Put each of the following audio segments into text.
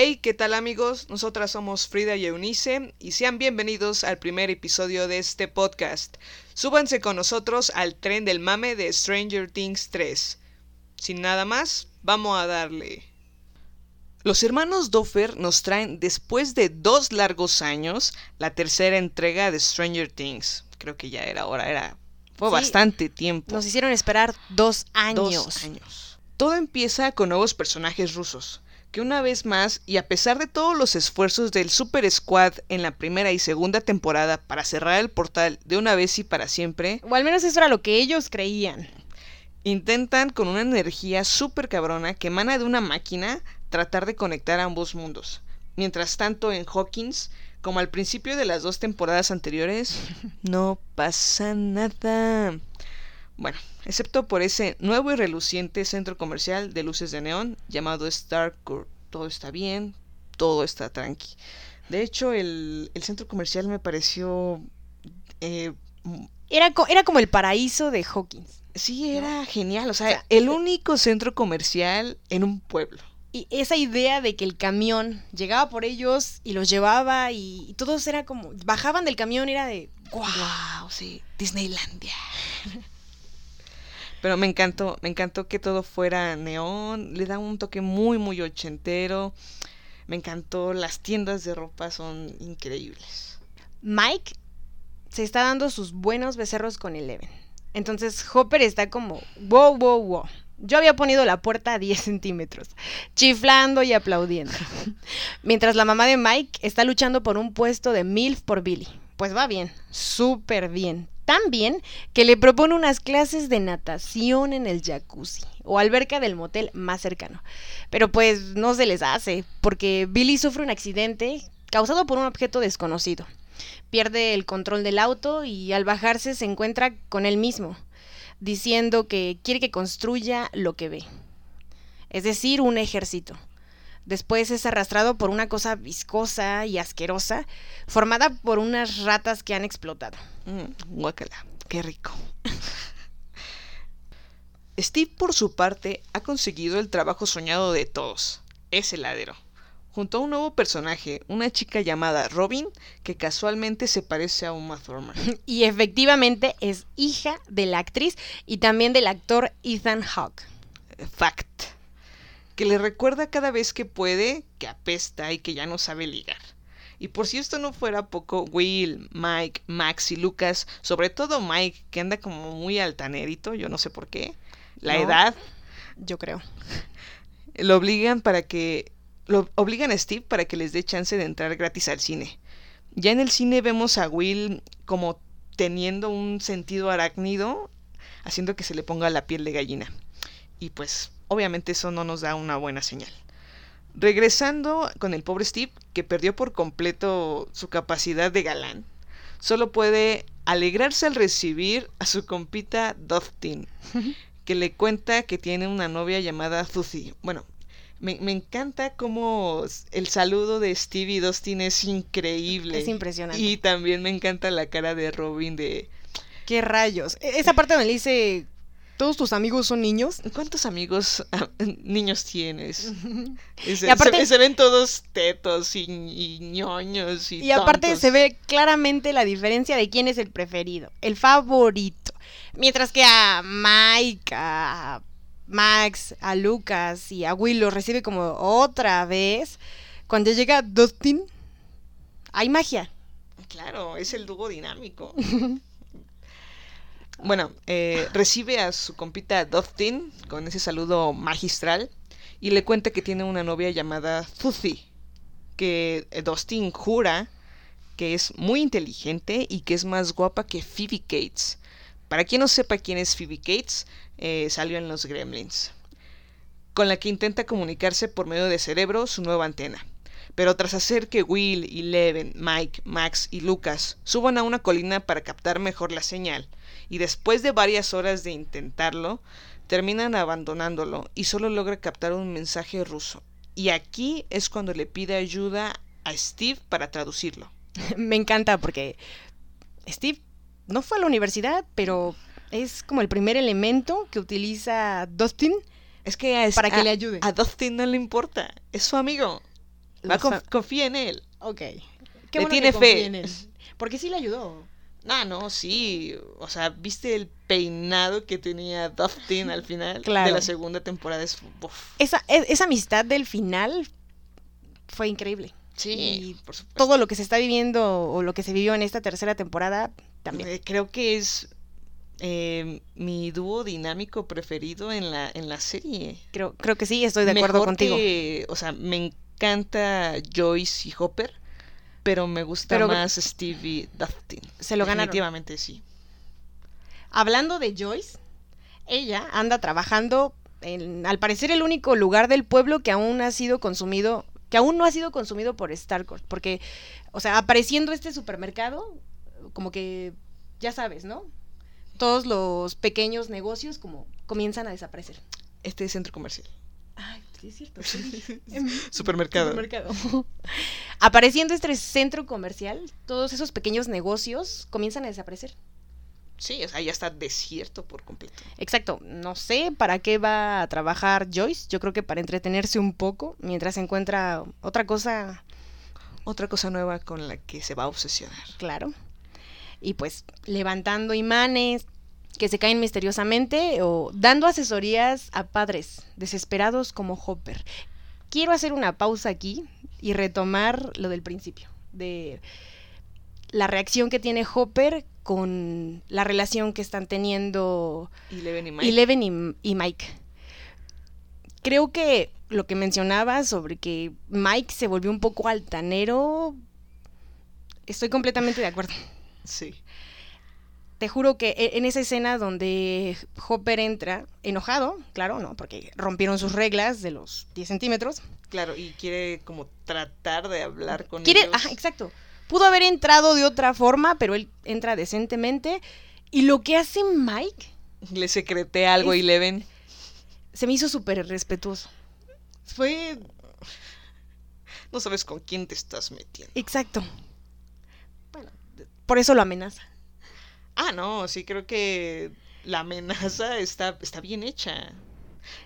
Hey, ¿qué tal amigos? Nosotras somos Frida y Eunice y sean bienvenidos al primer episodio de este podcast. Súbanse con nosotros al tren del mame de Stranger Things 3. Sin nada más, vamos a darle. Los hermanos Doffer nos traen, después de dos largos años, la tercera entrega de Stranger Things. Creo que ya era hora, era. Fue Sí, bastante tiempo. Nos hicieron esperar dos años. Dos años. Todo empieza con nuevos personajes rusos, que una vez más, y a pesar de todos los esfuerzos del Super Squad en la primera y segunda temporada para cerrar el portal de una vez y para siempre, O al menos eso era lo que ellos creían. intentan con una energía súper cabrona que emana de una máquina tratar de conectar ambos mundos. Mientras tanto, en Hawkins, como al principio de las dos temporadas anteriores, no pasa nada. Bueno, excepto por ese nuevo y reluciente centro comercial de luces de neón llamado Starcourt. Todo está bien, todo está tranqui. De hecho, el, el centro comercial me pareció... eh, Era, co- era como el paraíso de Hawkins. Sí, era genial. O sea, sea, el único centro comercial en un pueblo. Y esa idea de que el camión llegaba por ellos y los llevaba y, y todos era como, bajaban del camión era de, wow. Wow, sí, Disneylandia. Pero me encantó, me encantó que todo fuera neón, le da un toque muy, muy ochentero. Me encantó, las tiendas de ropa son increíbles. Mike se está dando sus buenos becerros con Eleven. Entonces Hopper está como, wow, wow, wow. Yo había ponido la puerta a 10 centímetros, chiflando y aplaudiendo. Mientras la mamá de Mike está luchando por un puesto de MILF por Billy. Pues va bien, súper bien. Tan bien que le propone unas clases de natación en el jacuzzi o alberca del motel más cercano. Pero pues no se les hace, porque Billy sufre un accidente causado por un objeto desconocido. Pierde el control del auto y al bajarse se encuentra con él mismo, diciendo que quiere que construya lo que ve. Es decir, un ejército. Después es arrastrado por una cosa viscosa y asquerosa, formada por unas ratas que han explotado. Mm, guácala, qué rico. Steve, por su parte, ha conseguido el trabajo soñado de todos. Es heladero. Junto a un nuevo personaje, una chica llamada Robin, que casualmente se parece a Uma Thurman. Y efectivamente es hija de la actriz y también del actor Ethan Hawke. Fact. Que le recuerda cada vez que puede que apesta y que ya no sabe ligar. Y por si esto no fuera poco, Will, Mike, Max y Lucas, sobre todo Mike, que anda como muy altanerito, yo no sé por qué, la No. edad, Yo creo. lo obligan para que lo obligan a Steve para que les dé chance de entrar gratis al cine. Ya en el cine vemos a Will como teniendo un sentido arácnido, haciendo que se le ponga la piel de gallina. Y pues obviamente eso no nos da una buena señal. Regresando con el pobre Steve, que perdió por completo su capacidad de galán, solo puede alegrarse al recibir a su compita Dustin, que le cuenta que tiene una novia llamada Zuzi. Bueno, me, me encanta cómo el saludo de Steve y Dustin es increíble. Es impresionante. Y también me encanta la cara de Robin de... ¿Qué rayos? E- Esa parte donde le dice, ¿todos tus amigos son niños? ¿Cuántos amigos ah, niños tienes? Y se, Y aparte- se- se ven todos tetos y, y ñoños y Y aparte se ve claramente la diferencia de quién es el preferido, el favorito. Mientras que a Mike, a Max, a Lucas y a Will los recibe como otra vez. Cuando llega Dustin, hay magia. Claro, es el dúo dinámico. bueno, eh, recibe a su compita Dustin con ese saludo magistral y le cuenta que tiene una novia llamada Zuzi, que eh, Dustin jura que es muy inteligente y que es más guapa que Phoebe Cates. Para quien no sepa quién es Phoebe Cates, eh, salió en los Gremlins. con la que intenta comunicarse por medio de cerebro su nueva antena. Pero tras hacer que Will, Eleven, Mike, Max y Lucas suban a una colina para captar mejor la señal, y después de varias horas de intentarlo, terminan abandonándolo y solo logra captar un mensaje ruso. Y aquí es cuando le pide ayuda a Steve para traducirlo. Me encanta porque Steve no fue a la universidad, pero es como el primer elemento que utiliza Dustin Es que a, para que a- le ayude. A Dustin no le importa, es su amigo. Va, conf- confía en él. Ok. Le Qué bueno tiene que fe. en él. Porque sí le ayudó. Ah, no, sí. O sea, ¿viste el peinado que tenía Dustin al final Claro. de la segunda temporada? Es. Esa, e- esa amistad del final fue increíble. Sí, Y por supuesto. Todo lo que se está viviendo o lo que se vivió en esta tercera temporada también. Eh, Creo que es eh, mi dúo dinámico preferido en la, en la serie. Creo, creo que sí, estoy de acuerdo Mejor contigo. que- o sea, me encanta Joyce y Hopper, pero me gusta Pero- más Steve y Dustin. Se lo ganaron. Definitivamente sí. Hablando de Joyce, ella anda trabajando en, al parecer, el único lugar del pueblo que aún ha sido consumido, que aún no ha sido consumido por Starcourt. Porque, o sea, apareciendo este supermercado, como que, ya sabes, ¿no? Todos los pequeños negocios como comienzan a desaparecer. Este centro comercial. Sí es cierto. sí. Supermercado. supermercado. Apareciendo este centro comercial, todos esos pequeños negocios comienzan a desaparecer. Sí, o sea, ya está desierto por completo. Exacto, no sé para qué va a trabajar Joyce, yo creo que para entretenerse un poco mientras encuentra otra cosa, Otra cosa nueva con la que se va a obsesionar. claro. Y pues levantando imanes que se caen misteriosamente o dando asesorías a padres desesperados como Hopper. Quiero hacer una pausa aquí y retomar lo del principio, de la reacción que tiene Hopper con la relación que están teniendo Y Leven y Mike. Eleven y, y Mike. Creo que lo que mencionaba sobre que Mike se volvió un poco altanero, estoy completamente de acuerdo. Sí. Te juro que e- en esa escena donde Hopper entra, enojado, claro, ¿no? Porque rompieron sus reglas de los 10 centímetros. Claro, y quiere como tratar de hablar con Quiere, ellos. ajá, exacto. Pudo haber entrado de otra forma, pero él entra decentemente. Y lo que hace Mike Le secreté algo Es- y Leven. se me hizo súper respetuoso. Fue No sabes con quién te estás metiendo. Exacto. Bueno, por eso lo amenaza. Ah, no, sí creo que la amenaza está, está bien hecha.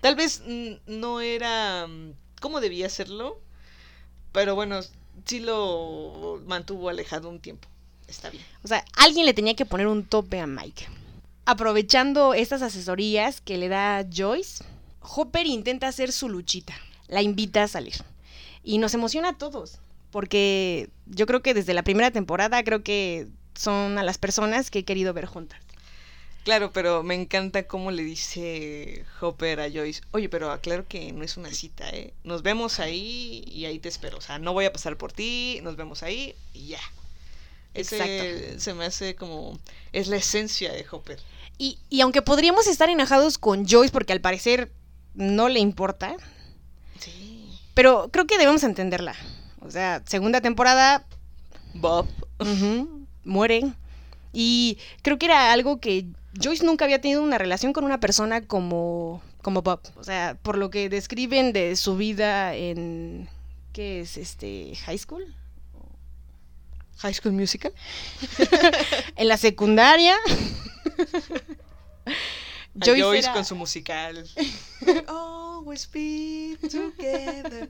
Tal vez no era mm, como debía hacerlo, pero bueno, sí lo mantuvo alejado un tiempo. Está bien. O sea, alguien le tenía que poner un tope a Mike. Aprovechando estas asesorías que le da Joyce, Hopper intenta hacer su luchita. La invita a salir. Y nos emociona a todos. Porque yo creo que desde la primera temporada creo que son a las personas que he querido ver juntas. Claro, pero me encanta cómo le dice Hopper a Joyce, oye, pero aclaro que no es una cita, ¿eh? Nos vemos ahí y ahí te espero. O sea, no voy a pasar por ti, nos vemos ahí y ya. Ese Exacto. se me hace como... Es la esencia de Hopper. Y, y aunque podríamos estar enojados con Joyce porque al parecer no le importa, Sí. pero creo que debemos entenderla. O sea, segunda temporada, Bob. Ujú, muere. Y creo que era algo que Joyce nunca había tenido una relación con una persona como, como Bob. O sea, por lo que describen de su vida en. ¿Qué es? Este. High school. High School Musical. En la secundaria. A Joyce, era- con su musical. Always be together.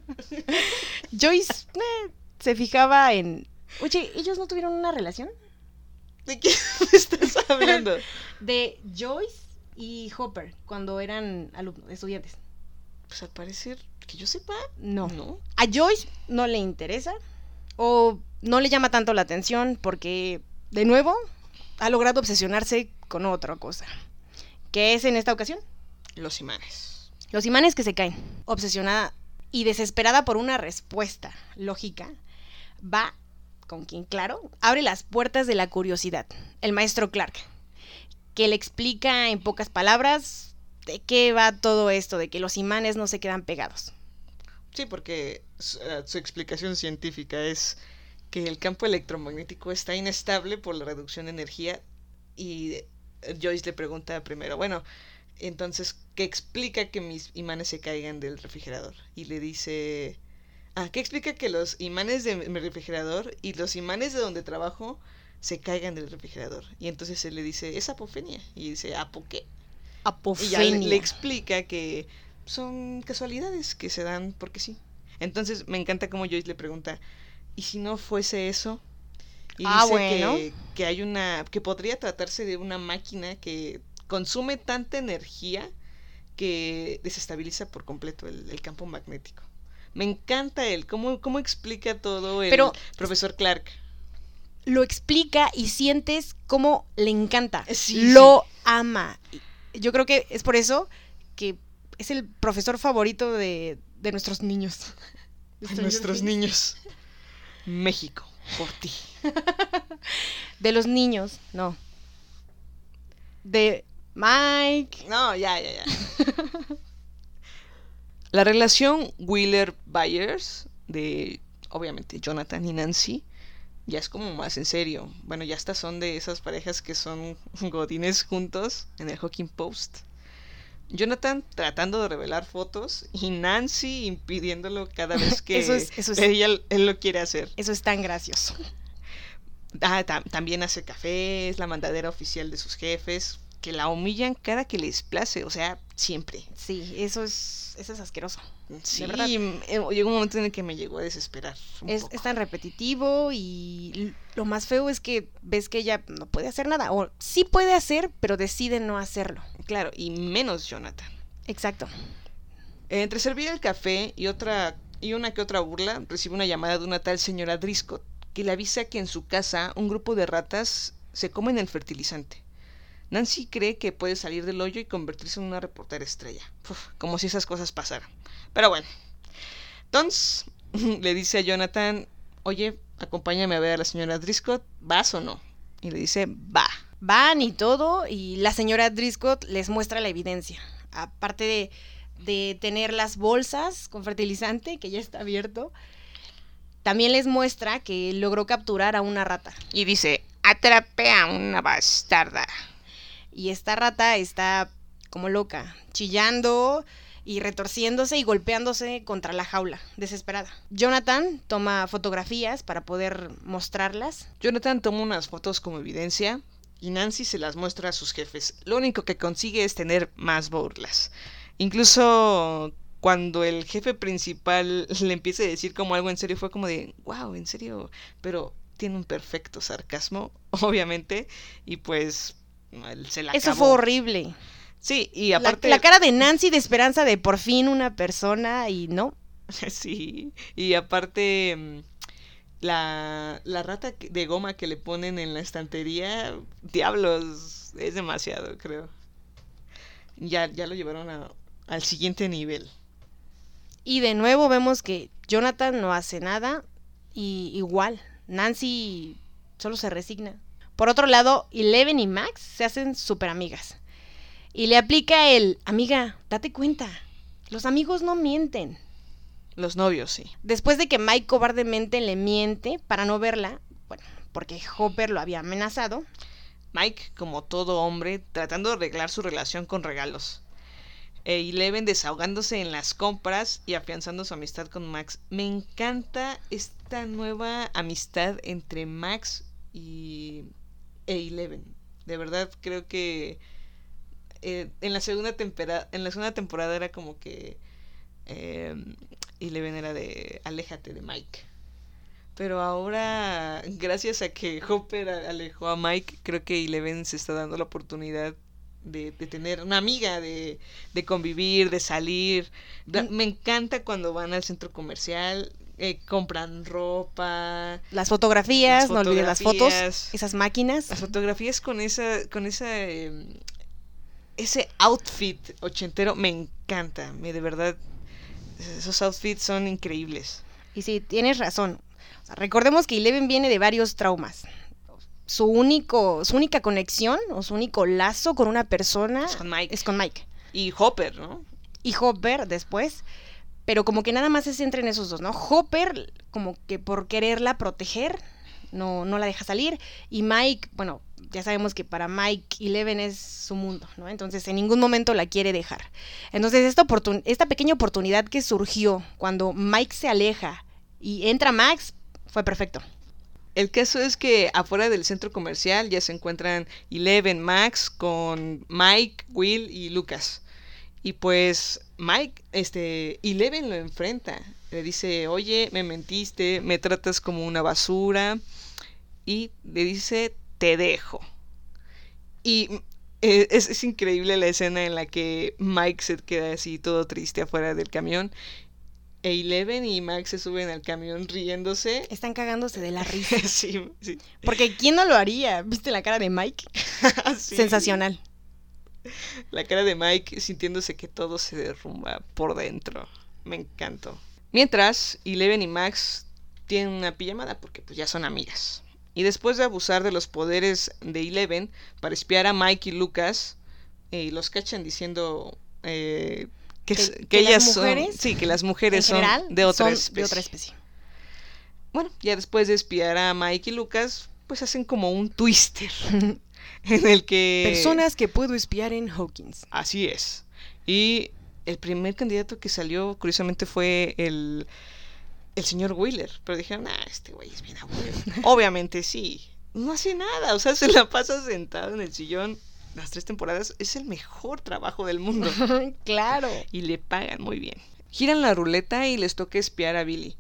Joyce eh, se fijaba en. Oye, ¿ellos no tuvieron una relación? ¿De qué me estás hablando? De Joyce y Hopper cuando eran alumnos, estudiantes. Pues al parecer, que yo sepa, No. no. a Joyce no le interesa o no le llama tanto la atención porque, de nuevo, ha logrado obsesionarse con otra cosa. ¿Qué es en esta ocasión? Los imanes. Los imanes que se caen. Obsesionada y desesperada por una respuesta lógica, va con quien, claro, abre las puertas de la curiosidad, el maestro Clark, que le explica en pocas palabras de qué va todo esto, de que los imanes no se quedan pegados. Sí, porque su, eh, su explicación científica es que el campo electromagnético está inestable por la reducción de energía y eh, Joyce le pregunta primero, bueno, entonces, ¿qué explica que mis imanes se caigan del refrigerador? Y le dice, ah, ¿qué explica que los imanes de mi refrigerador y los imanes de donde trabajo se caigan del refrigerador? Y entonces él le dice, es apofenia. Y dice, ¿apo qué? Y ya le, Apofenia. le explica que son casualidades que se dan porque sí. Entonces me encanta como Joyce le pregunta, ¿y si no fuese eso? Y Ah, dice bueno. que, que hay una, que podría tratarse de una máquina que consume tanta energía que desestabiliza por completo el, el campo magnético. Me encanta él, cómo, cómo explica todo el Pero- profesor Clark. Lo explica y sientes cómo le encanta. Sí, lo ama. Yo creo que es por eso que es el profesor favorito de, de nuestros niños. De Nuestros niños. México, por ti. De los niños, no. De Mike. No, ya, ya, ya. La relación Wheeler-Byers de, obviamente, Jonathan y Nancy ya es como más en serio. Bueno, ya hasta son de esas parejas que son godines juntos en el Hawking Post. Jonathan tratando de revelar fotos y Nancy impidiéndolo cada vez que Eso es- eso es- ella, él lo quiere hacer. Eso es tan gracioso. Ah, tam- también hace café, es la mandadera oficial de sus jefes, que la humillan cada que les place, o sea, siempre. Sí, eso es, eso es asqueroso. Sí, eh, llegó un momento en el que me llegó a desesperar. un Es, poco. es tan repetitivo y lo más feo es que ves que ella no puede hacer nada. O sí puede hacer, pero decide no hacerlo. Claro, y menos Jonathan. Exacto. Entre servir el café y otra y una que otra burla, recibe una llamada de una tal señora Driscoll, que le avisa que en su casa un grupo de ratas se comen el fertilizante. Nancy cree que puede salir del hoyo y convertirse en una reportera estrella. Uf, como si esas cosas pasaran. Pero bueno. Entonces, le dice a Jonathan, oye, acompáñame a ver a la señora Driscoll, ¿vas o no? Y le dice, va. Van y todo, y la señora Driscoll les muestra la evidencia. Aparte de, de tener las bolsas con fertilizante, que ya está abierto, también les muestra que logró capturar a una rata. Y dice, atrapé a una bastarda. Y esta rata está como loca, chillando y retorciéndose y golpeándose contra la jaula, desesperada. Jonathan toma fotografías para poder mostrarlas. Jonathan toma unas fotos como evidencia y Nancy se las muestra a sus jefes. Lo único que consigue es tener más burlas. Incluso cuando el jefe principal le empieza a decir como algo en serio, fue como de, wow, en serio, pero tiene un perfecto sarcasmo, obviamente, y pues se la Eso acabó. fue horrible. Sí, y aparte... la, cara de Nancy de esperanza de por fin una persona y no. Sí, y aparte mm, la, la rata de goma que le ponen en la estantería, diablos, es demasiado, creo. Ya, ya lo llevaron a- al siguiente nivel. Y de nuevo vemos que Jonathan no hace nada y igual, Nancy solo se resigna. Por otro lado, Eleven y Max se hacen súper amigas. Y le aplica el, amiga, date cuenta, los amigos no mienten. Los novios, sí. Después de que Mike cobardemente le miente para no verla, bueno, porque Hopper lo había amenazado, Mike, como todo hombre, tratando de arreglar su relación con regalos. E Eleven desahogándose en las compras y afianzando su amistad con Max. Me encanta esta nueva amistad entre Max y e Eleven. De verdad creo que eh, en la segunda temporada en la segunda temporada era como que eh, Eleven era de aléjate de Mike. Pero ahora, gracias a que Hopper alejó a Mike, creo que Eleven se está dando la oportunidad de, de tener una amiga, de, de convivir, de salir. Mm. Me encanta cuando van al centro comercial, eh, compran ropa, las fotografías, Las no olvides las fotos, esas máquinas. las fotografías con esa, con esa, em, ese outfit ochentero me encanta, me de verdad, esos outfits son increíbles. Y sí, tienes razón. O sea, recordemos que Eleven viene de varios traumas. Su único, su única conexión o su único lazo con una persona Es con Mike. es con Mike. Y Hopper, ¿no? y Hopper después, pero como que nada más se centra en esos dos, ¿no? Hopper como que por quererla proteger no, no la deja salir y Mike, bueno, ya sabemos que para Mike Eleven es su mundo, ¿no? Entonces en ningún momento la quiere dejar. Entonces esta, esta pequeña oportunidad que surgió cuando Mike se aleja y entra Max fue perfecto. El caso es que afuera del centro comercial ya se encuentran Eleven, Max con Mike, Will y Lucas. Y pues Mike, este, Eleven lo enfrenta. Le dice, oye, me mentiste, me tratas como una basura. Y le dice, te dejo. Y eh, es, es, increíble la escena en la que Mike se queda así todo triste afuera del camión. E Eleven y Max se suben al camión riéndose. Están cagándose de la risa. sí, sí. Porque ¿quién no lo haría? ¿Viste la cara de Mike? sí. Sensacional. La cara de Mike sintiéndose que todo se derrumba por dentro. Me encantó. Mientras, Eleven y Max tienen una pijamada porque pues ya son amigas. Y después de abusar de los poderes de Eleven para espiar a Mike y Lucas, eh, los cachan diciendo eh, que, que, que, que, ellas mujeres, son. Sí, que las mujeres son de otra, son especie. de otra especie. Bueno, ya después de espiar a Mike y Lucas, pues hacen como un twister. en el que... Personas que puedo espiar en Hawkins. Así es. Y el primer candidato que salió, curiosamente, fue el, el señor Wheeler. Pero dijeron, ah, este güey es bien aburrido. Obviamente sí. No hace nada, o sea, se la pasa sentado en el sillón las tres temporadas. Es el mejor trabajo del mundo. claro. Y le pagan muy bien. Giran la ruleta y les toca espiar a Billy,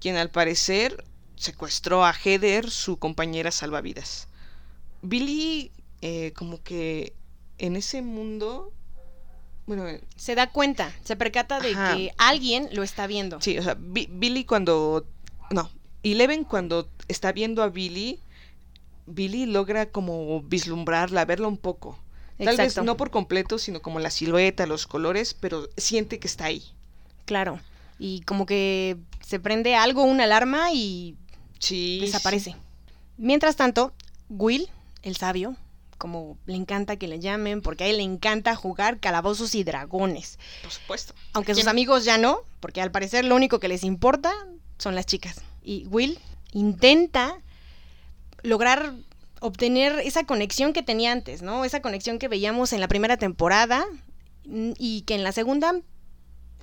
quien al parecer secuestró a Heather, su compañera salvavidas. Billy eh, como que en ese mundo bueno se da cuenta se percata de ajá. que alguien lo está viendo sí o sea B Billy cuando no Eleven cuando está viendo a Billy Billy logra como vislumbrarla verla un poco tal Exacto. vez no por completo sino como la silueta los colores pero siente que está ahí claro y como que se prende algo una alarma y sí, desaparece sí. mientras tanto Will el sabio, como le encanta que le llamen, porque a él le encanta jugar calabozos y dragones. Por supuesto. Aunque sus amigos ya no, porque al parecer lo único que les importa son las chicas. Y Will intenta lograr obtener esa conexión que tenía antes, ¿no? Esa conexión que veíamos en la primera temporada y que en la segunda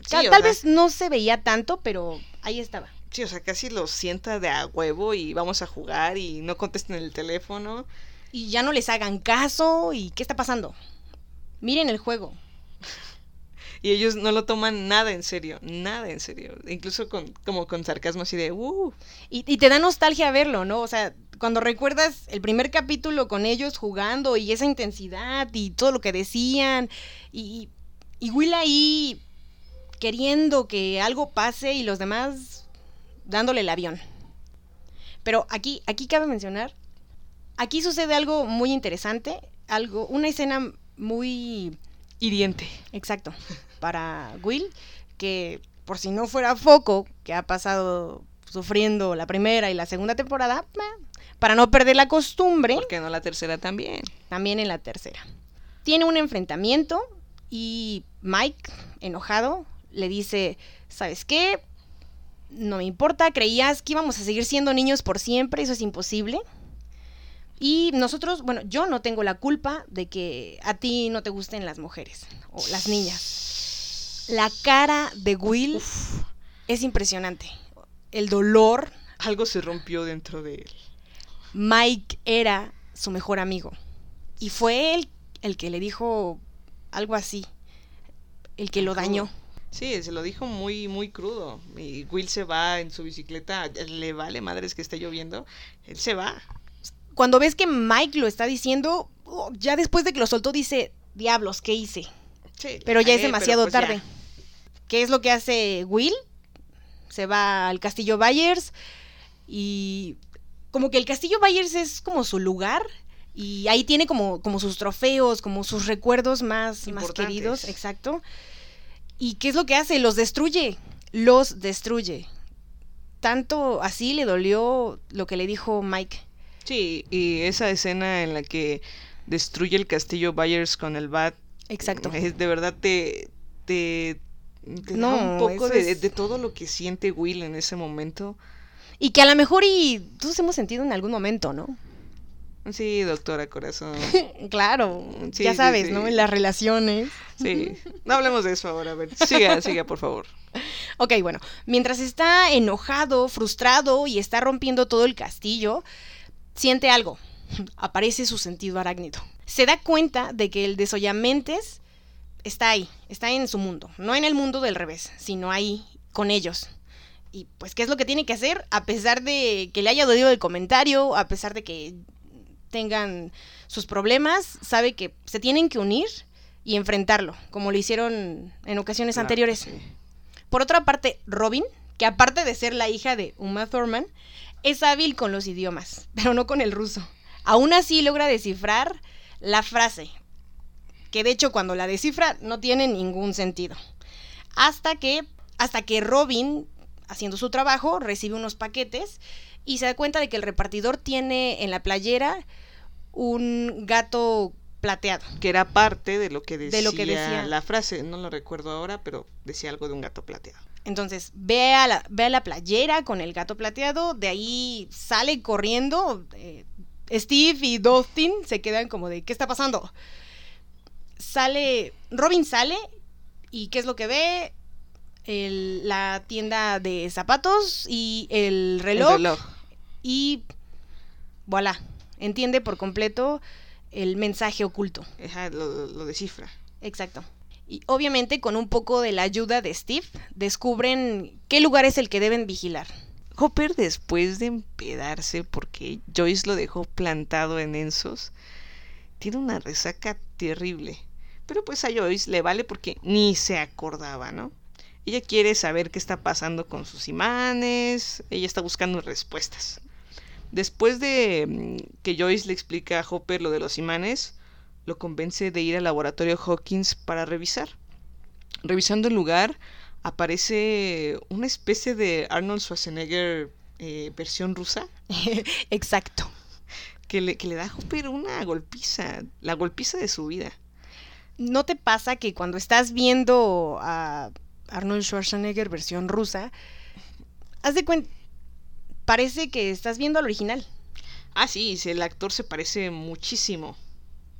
sí, tal, tal vez no se veía tanto, pero ahí estaba. Sí, o sea, casi lo sienta de a huevo y vamos a jugar y no contesten el teléfono y ya no les hagan caso y qué está pasando. Miren el juego. y ellos no lo toman nada en serio, nada en serio, incluso con como con sarcasmo así de uh. Y, y te da nostalgia verlo, ¿no? O sea, cuando recuerdas el primer capítulo con ellos jugando y esa intensidad y todo lo que decían y, y Will ahí queriendo que algo pase y los demás dándole el avión. Pero aquí, aquí cabe mencionar Aquí sucede algo muy interesante, algo, una escena muy hiriente. Exacto. Para Will, que por si no fuera foco, que ha pasado sufriendo la primera y la segunda temporada, para no perder la costumbre. ¿Por qué no la tercera también? También en la tercera. Tiene un enfrentamiento y Mike, enojado, le dice, ¿sabes qué? No me importa, creías que íbamos a seguir siendo niños por siempre, eso es imposible. Y nosotros, bueno, yo no tengo la culpa de que a ti no te gusten las mujeres o las niñas. La cara de Will Uf. es impresionante. El dolor. Algo se rompió dentro de él. Mike era su mejor amigo. Y fue él el que le dijo algo así. El que lo dañó. Sí, se lo dijo muy, muy crudo. Y Will se va en su bicicleta, le vale madres que esté lloviendo. Él se va cuando ves que Mike lo está diciendo, oh, ya después de que lo soltó dice, diablos, ¿qué hice? Sí, pero ya es demasiado pues tarde. Ya. ¿Qué es lo que hace Will? Se va al castillo Byers y como que el castillo Byers es como su lugar y ahí tiene como, como sus trofeos, como sus recuerdos más, más queridos, exacto. ¿Y qué es lo que hace? Los destruye, los destruye. Tanto así le dolió lo que le dijo Mike. Sí, y esa escena en la que destruye el castillo Byers con el bat Exacto. Es- de verdad te, te, te da No, un poco de, es- de todo lo que siente Will en ese momento. Y que a lo mejor y todos hemos sentido en algún momento, ¿no? Sí, doctora corazón. Claro, Sí, ya sí, sabes, sí. ¿no? En las relaciones. Sí. No hablemos de eso ahora. A ver, siga, siga, por favor. Ok, bueno, mientras está enojado, frustrado y está rompiendo todo el castillo, siente algo. Aparece su sentido arácnido. Se da cuenta de que el desollamentes está ahí, está en su mundo, no en el mundo del revés, sino ahí, con ellos. Y pues, ¿qué es lo que tiene que hacer? A pesar de que le haya dolido el comentario, a pesar de que tengan sus problemas, sabe que se tienen que unir y enfrentarlo, como lo hicieron en ocasiones Claro, anteriores. sí. Por otra parte, Robin, que aparte de ser la hija de Uma Thurman, es hábil con los idiomas, pero no con el ruso. Aún así logra descifrar la frase, que de hecho cuando la descifra no tiene ningún sentido. Hasta que, hasta que Robin, haciendo su trabajo, recibe unos paquetes y se da cuenta de que el repartidor tiene en la playera un gato plateado. Que era parte de lo que decía, De lo que decía. la frase. No lo recuerdo ahora, pero decía algo de un gato plateado. Entonces ve a, la, ve a la playera con el gato plateado, de ahí sale corriendo. eh, Steve y Dustin se quedan como de, ¿qué está pasando? Sale, Robin sale y ¿qué es lo que ve? El- la tienda de zapatos y el reloj, El reloj. y voilà, entiende por completo el mensaje oculto. Ajá, lo, lo descifra. Exacto. Y obviamente con un poco de la ayuda de Steve, descubren qué lugar es el que deben vigilar. Hopper, después de empedarse porque Joyce lo dejó plantado en Ensos, tiene una resaca terrible. Pero pues a Joyce le vale porque ni se acordaba, ¿no? Ella quiere saber qué está pasando con sus imanes, ella está buscando respuestas. Después de mm, que Joyce le explica a Hopper lo de los imanes, lo convence de ir al laboratorio Hawkins para revisar. Revisando el lugar, aparece una especie de Arnold Schwarzenegger eh, versión rusa Exacto. que le, que le da a una golpiza, la golpiza de su vida. ¿No te pasa que cuando estás viendo a Arnold Schwarzenegger versión rusa, haz de cuenta, parece que estás viendo al original? Ah, sí, sí, el actor se parece muchísimo.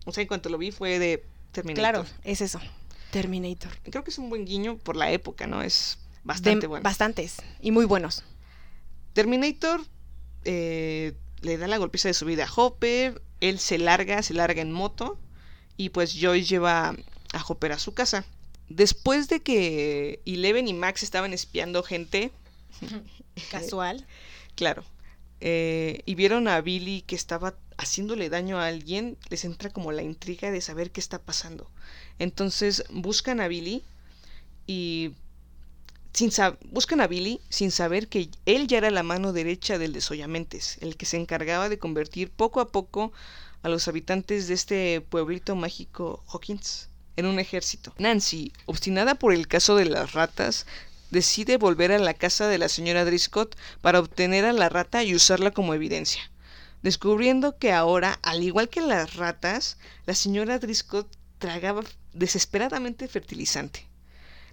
O sea, en cuanto lo vi fue de Terminator. Claro, es eso. Terminator. Creo que es un buen guiño por la época, ¿no? Es bastante De- bueno. Bastantes. Y muy buenos. Terminator eh, le da la golpiza de su vida a Hopper, él se larga, se larga en moto y pues Joyce lleva a Hopper a su casa. Después de que Eleven y Max estaban espiando gente, Casual. claro, eh, y vieron a Billy que estaba haciéndole daño a alguien, les entra como la intriga de saber qué está pasando. Entonces buscan a Billy y sin buscan a Billy sin saber que él ya era la mano derecha del desollamentes, el que se encargaba de convertir poco a poco a los habitantes de este pueblito mágico Hawkins en un ejército. Nancy, obstinada por el caso de las ratas, decide volver a la casa de la señora Driscoll para obtener a la rata y usarla como evidencia, descubriendo que ahora, al igual que las ratas, la señora Driscoll tragaba desesperadamente fertilizante.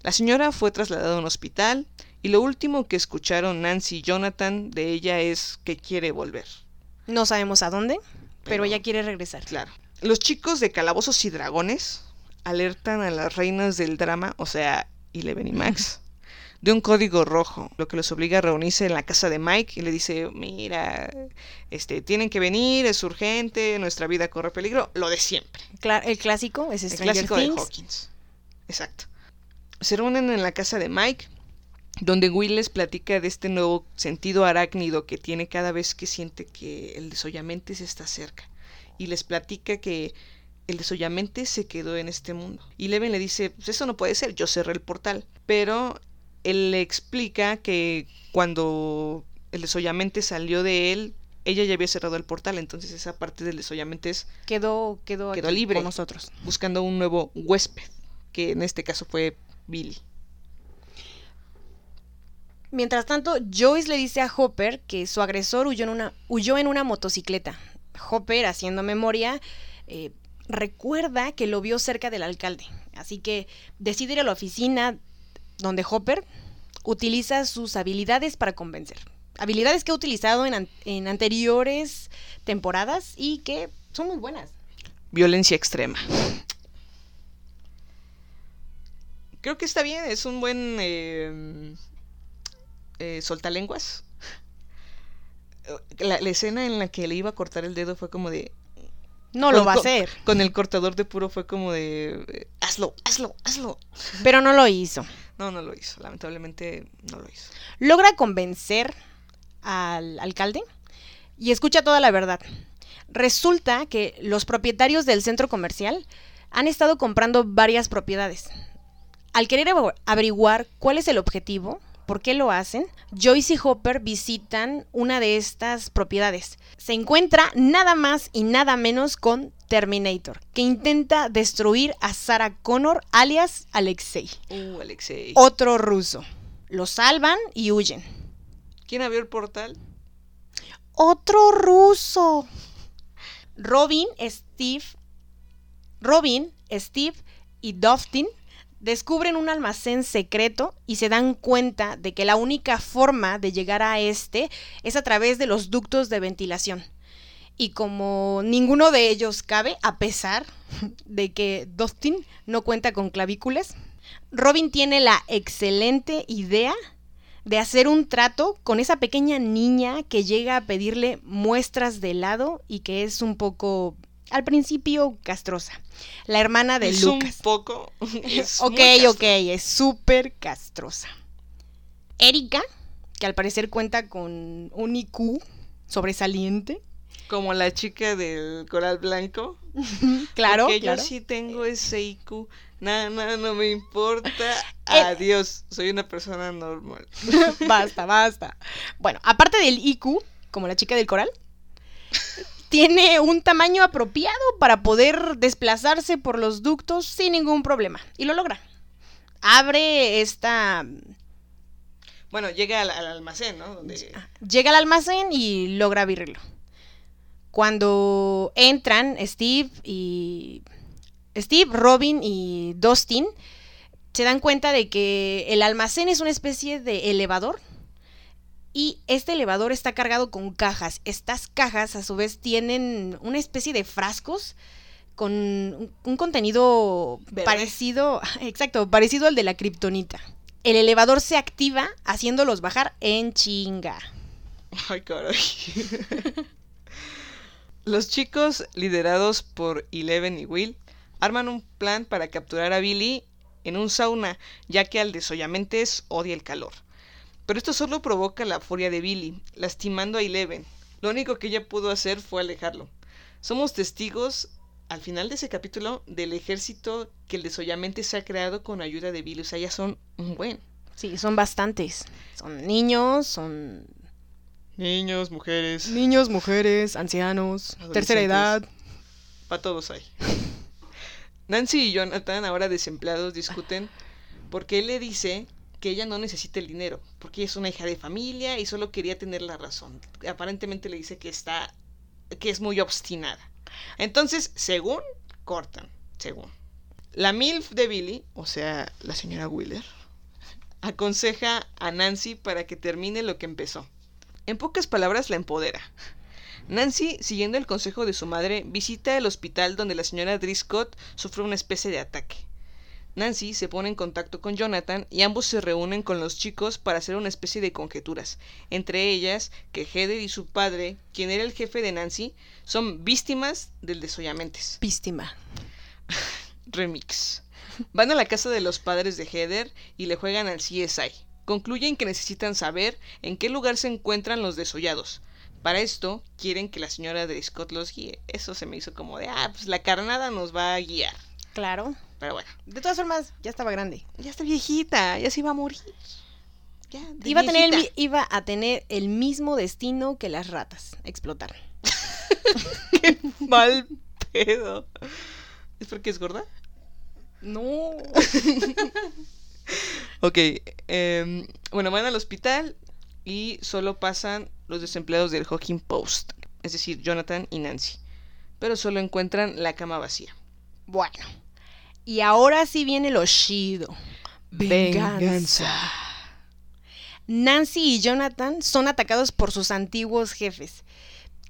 La señora fue trasladada a un hospital y lo último que escucharon Nancy y Jonathan de ella es que quiere volver. No sabemos a dónde, pero, Pero- ella quiere regresar. Claro. Los chicos de Calabozos y Dragones alertan a las reinas del drama, o sea, Eleven y Max, de un código rojo, lo que los obliga a reunirse en la casa de Mike y le dice, mira, este, tienen que venir, es urgente, nuestra vida corre peligro, lo de siempre. Cla- el clásico es El Stranger clásico de. Hawkins. Exacto. Se reúnen en la casa de Mike, donde Will les platica de este nuevo sentido arácnido que tiene cada vez que siente que el desollamente se está cerca. Y les platica que el desollamente se quedó en este mundo. Y Leven le dice, pues eso no puede ser, yo cerré el portal. Pero él le explica que cuando el desollamente salió de él, ella ya había cerrado el portal, entonces esa parte del desollamente es Quedó, quedó, libre. con nosotros. buscando un nuevo huésped, que en este caso fue Billy. Mientras tanto, Joyce le dice a Hopper que su agresor huyó en una, huyó en una motocicleta. Hopper, haciendo memoria, eh, recuerda que lo vio cerca del alcalde, así que decide ir a la oficina donde Hopper utiliza sus habilidades para convencer. Habilidades que ha utilizado en, an- en anteriores temporadas y que son muy buenas. Violencia extrema. Creo que está bien, es un buen eh, eh, soltalenguas. La, la escena en la que le iba a cortar el dedo fue como de... No lo con- va a hacer, Con el cortador de puro fue como de... hazlo, hazlo, hazlo. pero no lo hizo. No, no lo hizo, lamentablemente no lo hizo. Logra convencer al alcalde y escucha toda la verdad. Resulta que los propietarios del centro comercial han estado comprando varias propiedades. Al querer aver- averiguar cuál es el objetivo, por qué lo hacen, Joyce y Hopper visitan una de estas propiedades. Se encuentra nada más y nada menos con Terminator, que intenta destruir a Sarah Connor, alias Alexei, Uh, Alexei. otro ruso. Lo salvan y huyen. ¿Quién abrió el portal? Otro ruso. Robin, Steve, Robin, Steve y Dustin descubren un almacén secreto y se dan cuenta de que la única forma de llegar a este es a través de los ductos de ventilación. Y como ninguno de ellos cabe, a pesar de que Dustin no cuenta con clavículas, Robin tiene la excelente idea de hacer un trato con esa pequeña niña que llega a pedirle muestras de helado y que es un poco, al principio, castrosa. La hermana de es Lucas. un poco. es ok, ok, es súper castrosa. Erika, que al parecer cuenta con un IQ sobresaliente. Como la chica del coral blanco. Claro, Porque claro. yo sí tengo ese IQ. Nada, nada, no me importa. Eh. Adiós. Soy una persona normal. basta, basta. Bueno, aparte del IQ, como la chica del coral, tiene un tamaño apropiado para poder desplazarse por los ductos sin ningún problema. Y lo logra. Abre esta... Bueno, llega al, al almacén, ¿no? Donde... Llega al almacén y logra abrirlo. Cuando entran Steve y... Steve, Robin y Dustin se dan cuenta de que el almacén es una especie de elevador y este elevador está cargado con cajas. Estas cajas a su vez tienen una especie de frascos con un, contenido Verde. parecido, exacto, parecido al de la kriptonita. El elevador se activa haciéndolos bajar en chinga. Ay, caray. Los chicos, liderados por Eleven y Will, arman un plan para capturar a Billy en un sauna, ya que al desollamentes odia el calor. Pero esto solo provoca la furia de Billy, lastimando a Eleven. Lo único que ella pudo hacer fue alejarlo. Somos testigos, al final de ese capítulo, del ejército que el desollamente se ha creado con ayuda de Billy. O sea, ya son un buen. Sí, son bastantes. Son niños, son Niños, mujeres, niños, mujeres, ancianos, tercera edad. para todos hay. Nancy y Jonathan, ahora desempleados, discuten porque él le dice que ella no necesita el dinero, porque ella es una hija de familia y solo quería tener la razón. Aparentemente le dice que está, que es muy obstinada. Entonces, según, cortan, según. La MILF de Billy, o sea, la señora Wheeler, aconseja a Nancy para que termine lo que empezó. En pocas palabras, la empodera. Nancy, siguiendo el consejo de su madre, visita el hospital donde la señora Driscoll sufre una especie de ataque. Nancy se pone en contacto con Jonathan y ambos se reúnen con los chicos para hacer una especie de conjeturas, entre ellas que Heather y su padre, quien era el jefe de Nancy, son víctimas del desollamentes. Víctima. Remix. Van a la casa de los padres de Heather y le juegan al CSI. Concluyen que necesitan saber en qué lugar se encuentran los desollados. Para esto, quieren que la señora de Scott los guíe. Eso se me hizo como de, ah, pues la carnada nos va a guiar. Claro. Pero bueno, De todas formas, ya estaba grande. ya está viejita, ya se iba a morir. Ya, Iba a, tener el, iba a tener el mismo destino que las ratas. Explotar. mal pedo. ¿Es porque es gorda? No. Ok, em, bueno, van al hospital y solo pasan los desempleados del Hawking Post, es decir, Jonathan y Nancy. Pero solo encuentran la cama vacía. Bueno, y ahora sí viene lo chido. Venganza. Nancy y Jonathan son atacados por sus antiguos jefes,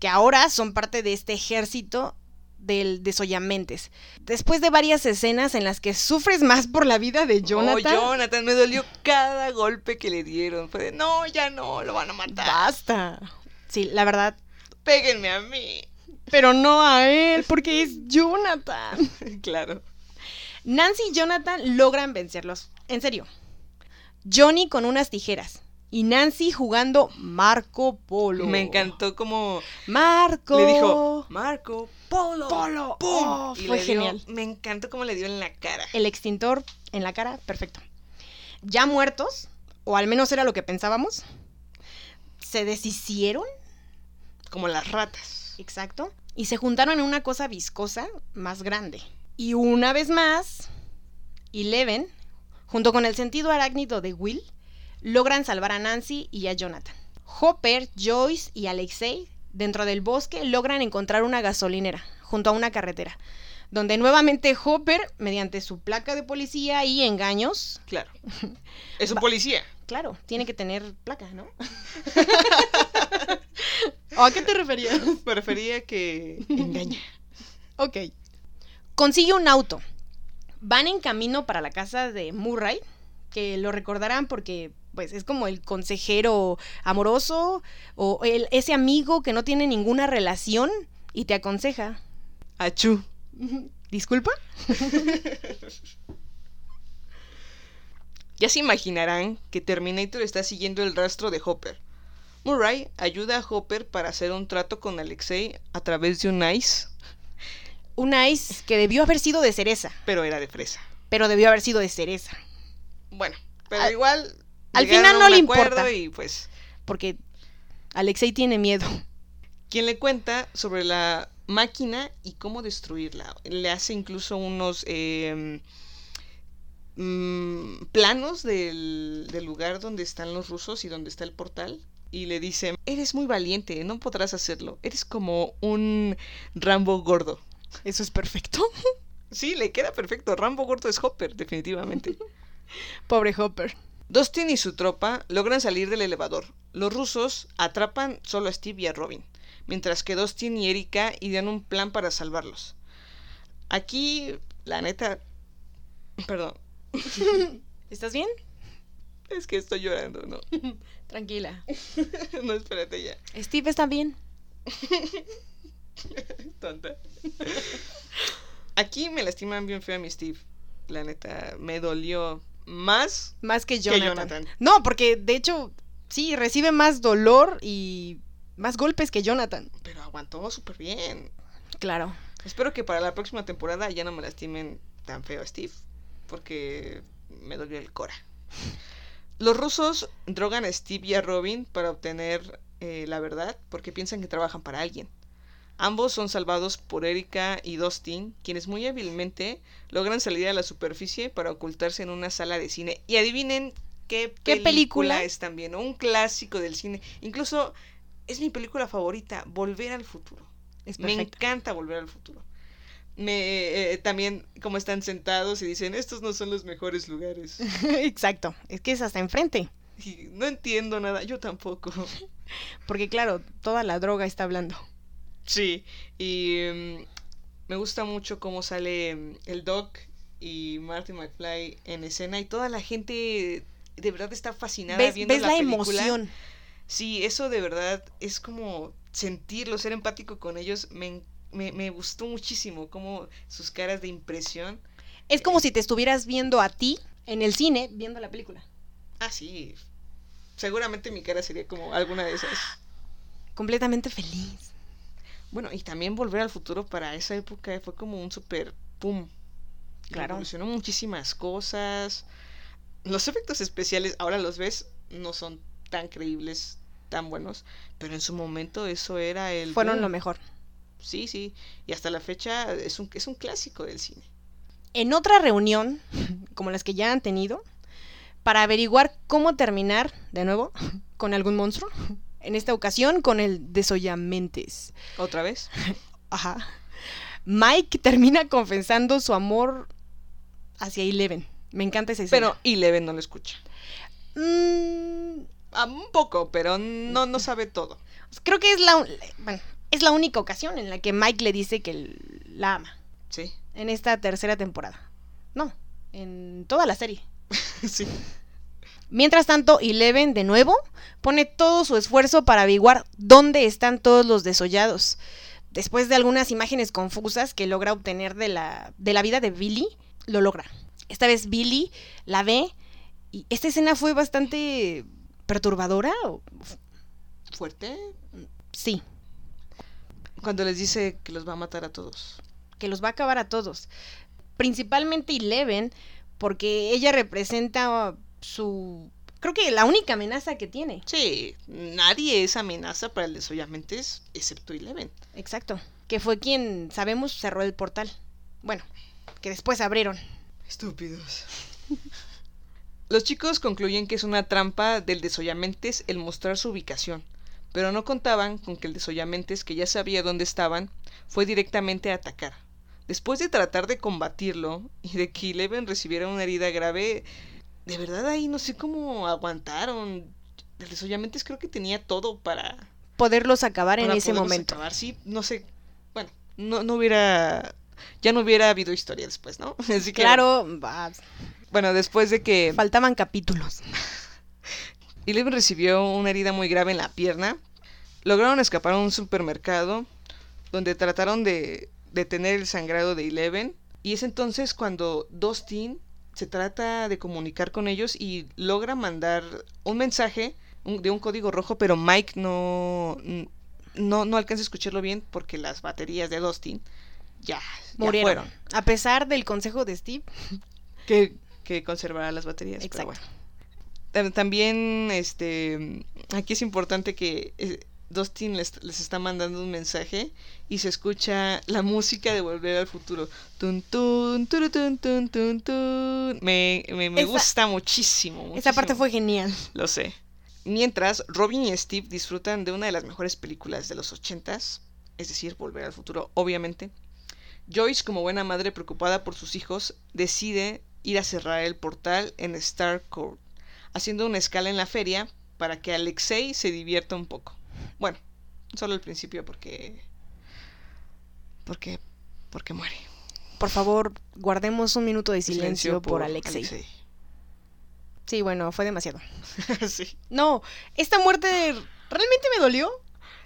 que ahora son parte de este ejército del desollamentes. Después de varias escenas en las que sufres más por la vida de Jonathan. Oh, Jonathan, me dolió cada golpe que le dieron. Fue de, no, ya no, lo van a matar. Basta. Sí, la verdad. Péguenme a mí. Pero no a él, porque es Jonathan. claro. Nancy y Jonathan logran vencerlos. En serio. Johnny con unas tijeras. Y Nancy jugando Marco Polo. Me encantó como Marco. le dijo Marco Polo. Polo. ¡Pum! Oh, Y fue le dio- genial. me encantó como le dio en la cara. El extintor en la cara, perfecto. Ya muertos, o al menos era lo que pensábamos, se deshicieron, Como las ratas. exacto, y se juntaron en una cosa viscosa más grande. Y una vez más, Eleven, junto con el sentido arácnido de Will, logran salvar a Nancy y a Jonathan. Hopper, Joyce y Alexei, dentro del bosque, logran encontrar una gasolinera, junto a una carretera, donde nuevamente Hopper, mediante su placa de policía y engaños, Claro. Es un policía. claro, tiene que tener placa, ¿no? ¿O a qué te referías? Me refería que engaña. Ok. Consigue un auto. Van en camino para la casa de Murray, que lo recordarán porque pues es como el consejero amoroso o el, ese amigo que no tiene ninguna relación y te aconseja. Achú. ¿Disculpa? Ya se imaginarán que Terminator está siguiendo el rastro de Hopper. Murray ayuda a Hopper para hacer un trato con Alexei a través de un ice, Un ice que debió haber sido de cereza, pero era de fresa. pero debió haber sido de cereza. Bueno, pero Al- igual. al final no le acuerdo importa. Y pues, Porque Alexei tiene miedo. quien le cuenta sobre la máquina y cómo destruirla. Le hace incluso unos eh, mm, planos del, del lugar donde están los rusos y donde está el portal. Y le dice, eres muy valiente, no podrás hacerlo. Eres como un Rambo gordo. Eso es perfecto. Sí, le queda perfecto. Rambo gordo es Hopper, definitivamente. Pobre Hopper. Dustin y su tropa logran salir del elevador. Los rusos atrapan solo a Steve y a Robin, mientras que Dustin y Erika idean un plan para salvarlos. Aquí, la neta... Perdón, ¿Estás bien? es que estoy llorando, ¿no? Tranquila. no, espérate ya. Steve está bien. Tonta. Aquí me lastiman bien feo a mi Steve. La neta, me dolió más Más que que Jonathan. Jonathan. No, porque de hecho, sí, recibe más dolor y más golpes que Jonathan. Pero aguantó súper bien. Claro. Espero que para la próxima temporada ya no me lastimen tan feo a Steve, porque me dolió el cora. Los rusos drogan a Steve y a Robin para obtener eh, la verdad, porque piensan que trabajan para alguien. Ambos son salvados por Erika y Dustin, quienes muy hábilmente logran salir a la superficie para ocultarse en una sala de cine. Y adivinen qué, ¿Qué película? es también, un clásico del cine. Incluso es mi película favorita, Volver al futuro. Es Me encanta volver al futuro. Me, eh, también como están sentados y dicen, estos no son los mejores lugares. Exacto. Es que es hasta enfrente. Y no entiendo nada, yo tampoco. Porque claro, toda la droga está hablando. Sí, y mm, me gusta mucho cómo sale mm, el Doc y Marty McFly en escena y toda la gente de verdad está fascinada ¿Ves, viendo ves la, la, película. emoción? Sí, eso de verdad es como sentirlo, ser empático con ellos. Me, me, me gustó muchísimo, como sus caras de impresión. Es como si te estuvieras viendo a ti en el cine viendo la película. Ah, sí. Seguramente mi cara sería como alguna de esas. Completamente feliz. Bueno, y también Volver al Futuro para esa época fue como un super pum. Claro. Revolucionó muchísimas cosas. Los efectos especiales, ahora los ves, no son tan creíbles, tan buenos. Pero en su momento eso era el. Fueron boom. lo mejor. Sí, sí. Y hasta la fecha es un, es un clásico del cine. En otra reunión, como las que ya han tenido, para averiguar cómo terminar, de nuevo, con algún monstruo, en esta ocasión con el desollamentes. ¿Otra vez? Ajá. Mike termina confesando su amor hacia Eleven. Me encanta esa escena. Pero Eleven no lo escucha. Mm, un poco, pero no, no sabe todo. creo que es la, bueno, es la única ocasión en la que Mike le dice que la ama. Sí. En esta tercera temporada. No, en toda la serie. sí. Mientras tanto, Eleven, de nuevo, pone todo su esfuerzo para averiguar dónde están todos los desollados. Después de algunas imágenes confusas que logra obtener de la, de la vida de Billy, lo logra. Esta vez Billy la ve y esta escena fue bastante perturbadora. ¿o? ¿Fuerte? Sí, Cuando les dice que los va a matar a todos. que los va a acabar a todos. Principalmente Eleven, porque ella representa su... Creo que la única amenaza que tiene. Sí, nadie es amenaza para el desollamentes excepto Eleven. Exacto. Que fue quien, sabemos, cerró el portal. Bueno, que después abrieron. Estúpidos. Los chicos concluyen que es una trampa del desollamentes el mostrar su ubicación, pero no contaban con que el desollamentes, que ya sabía dónde estaban, fue directamente a atacar. Después de tratar de combatirlo y de que Eleven recibiera una herida grave, de verdad ahí no sé cómo aguantaron. El desollamentes creo que tenía todo para, Poderlos acabar en ese momento. acabar. Sí, no sé. Bueno, no, no hubiera. Ya no hubiera habido historia después, ¿no? Así que, Claro, va, Bueno, después de que faltaban capítulos. Eleven recibió una herida muy grave en la pierna, lograron escapar a un supermercado donde trataron de detener el sangrado de Eleven. Y es entonces cuando Dustin se trata de comunicar con ellos y logra mandar un mensaje un- de un código rojo, pero Mike no, no, no alcanza a escucharlo bien porque las baterías de Dustin ya, ya Murieron. fueron. A pesar del consejo de Steve. Que, que conservará las baterías. pero Exacto. bueno. Tam- También, este, aquí es importante que eh, Dustin les, les está mandando un mensaje y se escucha la música de Volver al Futuro. Tun. Me, me, me Esa- gusta muchísimo, Esa parte fue genial. Lo sé. Mientras, Robin y Steve disfrutan de una de las mejores películas de los ochentas, es decir, Volver al Futuro, obviamente. Joyce, como buena madre preocupada por sus hijos, decide ir a cerrar el portal en Star Court, haciendo una escala en la feria para que Alexei se divierta un poco. Bueno, solo al principio porque... Porque... Porque muere. Por favor, guardemos un minuto de silencio, por, Alexei. Sí, bueno, fue demasiado. sí. No, esta muerte realmente me dolió.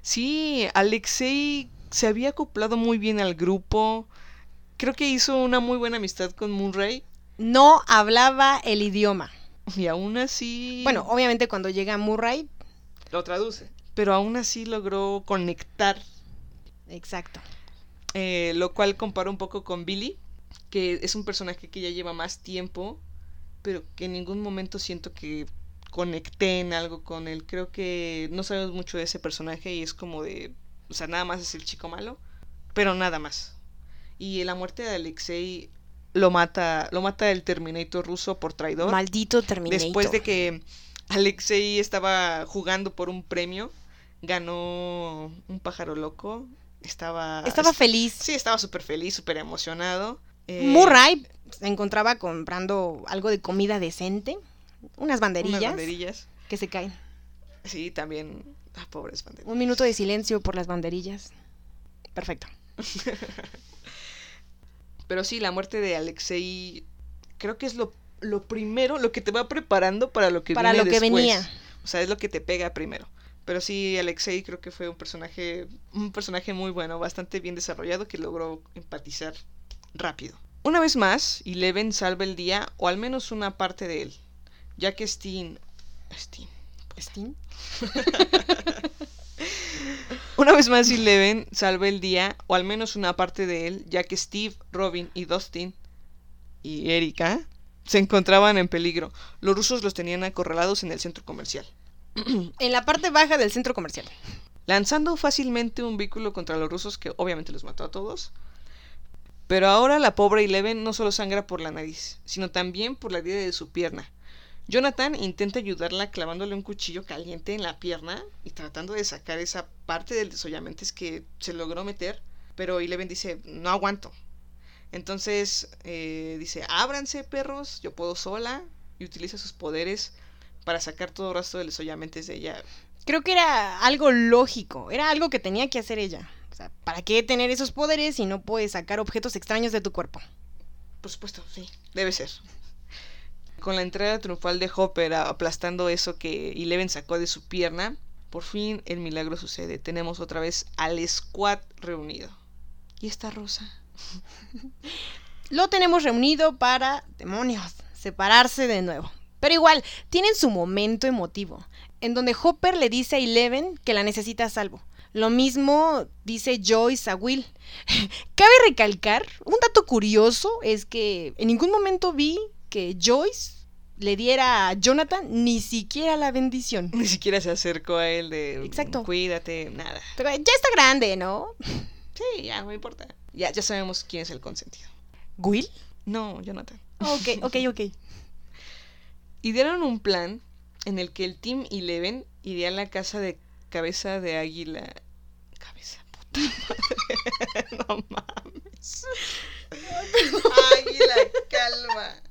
Sí, Alexei se había acoplado muy bien al grupo. Creo que hizo una muy buena amistad con Murray. No hablaba el idioma. Y aún así. Bueno, obviamente cuando llega Murray, lo traduce. Pero aún así logró conectar. exacto. eh, lo cual compara un poco con Billy. Que es un personaje que ya lleva más tiempo. Pero que en ningún momento siento que conecté en algo con él. Creo que no sabemos mucho de ese personaje. Y es como de. O sea, nada más es el chico malo. Pero nada más. Y la muerte de Alexei lo mata, lo mata el Terminator ruso por traidor. Maldito Terminator. Después de que Alexei estaba jugando por un premio, ganó un pájaro loco. Estaba. Estaba est- feliz. Sí, estaba súper feliz, súper emocionado. Eh, Murray se encontraba comprando algo de comida decente. Unas banderillas, Unas banderillas. que se caen. Sí, también. Ah, pobres banderillas. Un minuto de silencio por las banderillas. Perfecto. Pero sí, la muerte de Alexei. Creo que es lo, lo primero, lo que te va preparando para lo que Para viene lo que después. venía. O sea, es lo que te pega primero. Pero sí, Alexei creo que fue un personaje, un personaje muy bueno, bastante bien desarrollado que logró empatizar rápido. Una vez más, Eleven salva el día, o al menos una parte de él, ya que Steen... Steen... ¿Steam? Una vez más, Eleven salva el día, o al menos una parte de él, ya que Steve, Robin y Dustin y Erika se encontraban en peligro. Los rusos los tenían acorralados en el centro comercial. En la parte baja del centro comercial. lanzando fácilmente un vehículo contra los rusos que obviamente los mató a todos. Pero ahora la pobre Eleven no solo sangra por la nariz, sino también por la herida de su pierna. Jonathan intenta ayudarla clavándole un cuchillo caliente en la pierna y tratando de sacar esa parte del desollamentes que se logró meter, Pero Eleven dice, no aguanto. Entonces eh, dice, ábranse perros, yo puedo sola. Y utiliza sus poderes para sacar todo el rastro de desollamientos de ella. Creo que era algo lógico, era algo que tenía que hacer ella. O sea, ¿para qué tener esos poderes si no puedes sacar objetos extraños de tu cuerpo? Por supuesto, sí, debe ser. Con la entrada triunfal de Hopper aplastando eso que Eleven sacó de su pierna, por fin el milagro sucede. Tenemos otra vez al squad reunido. ¿Y esta Rosa? Lo tenemos reunido para, demonios, separarse de nuevo. Pero igual, tienen su momento emotivo, en donde Hopper le dice a Eleven que la necesita a salvo. Lo mismo dice Joyce a Will. Cabe recalcar, un dato curioso es que en ningún momento vi que Joyce le diera a Jonathan ni siquiera la bendición. Ni siquiera se acercó a él de... Exacto. Cuídate, nada. Pero ya está grande, ¿no? Sí, ya, no importa. Ya, ya sabemos quién es el consentido. ¿Will? No, Jonathan. Ok, ok, ok. Idearon un plan en el que el Team Eleven iría a la casa de cabeza de águila. Cabeza, puta madre. no mames. águila calma.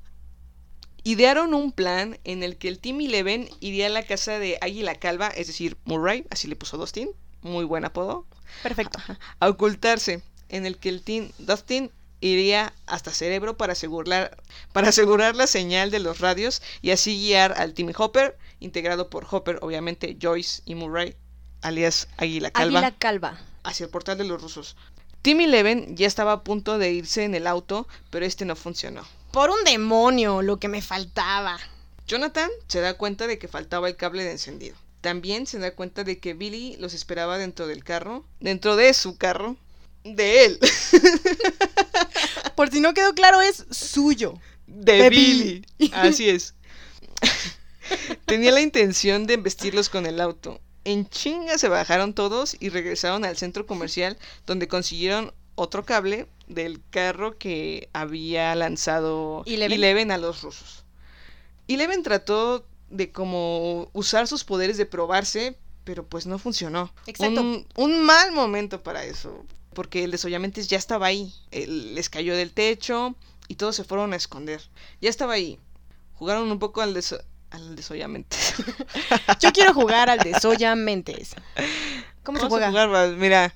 Idearon un plan en el que el Team Eleven iría a la casa de Águila Calva, es decir, Murray, así le puso Dustin, muy buen apodo, Perfecto. a ocultarse, en el que el Team Dustin iría hasta Cerebro para asegurar, para asegurar la señal de los radios y así guiar al Team Hopper, integrado por Hopper, obviamente Joyce y Murray, alias Águila Calva, Águila Calva. hacia el portal de los rusos. Team Eleven ya estaba a punto de irse en el auto, pero este no funcionó. Por un demonio, lo que me faltaba. Jonathan se da cuenta de que faltaba el cable de encendido. También se da cuenta de que Billy los esperaba dentro del carro, dentro de su carro, de él, Por si no quedó claro, es suyo. de, De Billy. Billy. Así es. Tenía la intención de embestirlos con el auto. En chinga se bajaron todos y regresaron al centro comercial donde consiguieron otro cable del carro que había lanzado Eleven. Eleven a los rusos. Eleven trató de como usar sus poderes de probarse, pero pues no funcionó. Exacto. Un, un mal momento para eso, porque el desollamentes ya estaba ahí. Él les cayó del techo y todos se fueron a esconder. Ya estaba ahí. Jugaron un poco al, deso- al desollamentes. Yo quiero jugar al de Soya Mentes. ¿Cómo se Vamos a juega? jugar. Mira,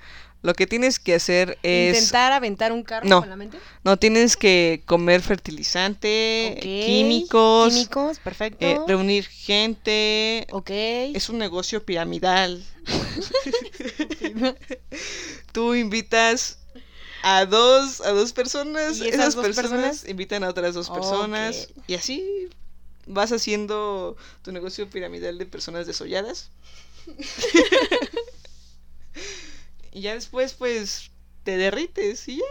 lo que tienes que hacer es... ¿Intentar aventar un carro No. con la mente? No, tienes que comer fertilizante, químicos, Químicos, perfecto. eh, reunir gente. ok. Es un negocio piramidal. Tú invitas a dos, a dos personas, ¿Y esas esas dos personas, personas? invitan a otras dos personas y así vas haciendo tu negocio piramidal de personas desolladas. y ya después pues te derrites y ya.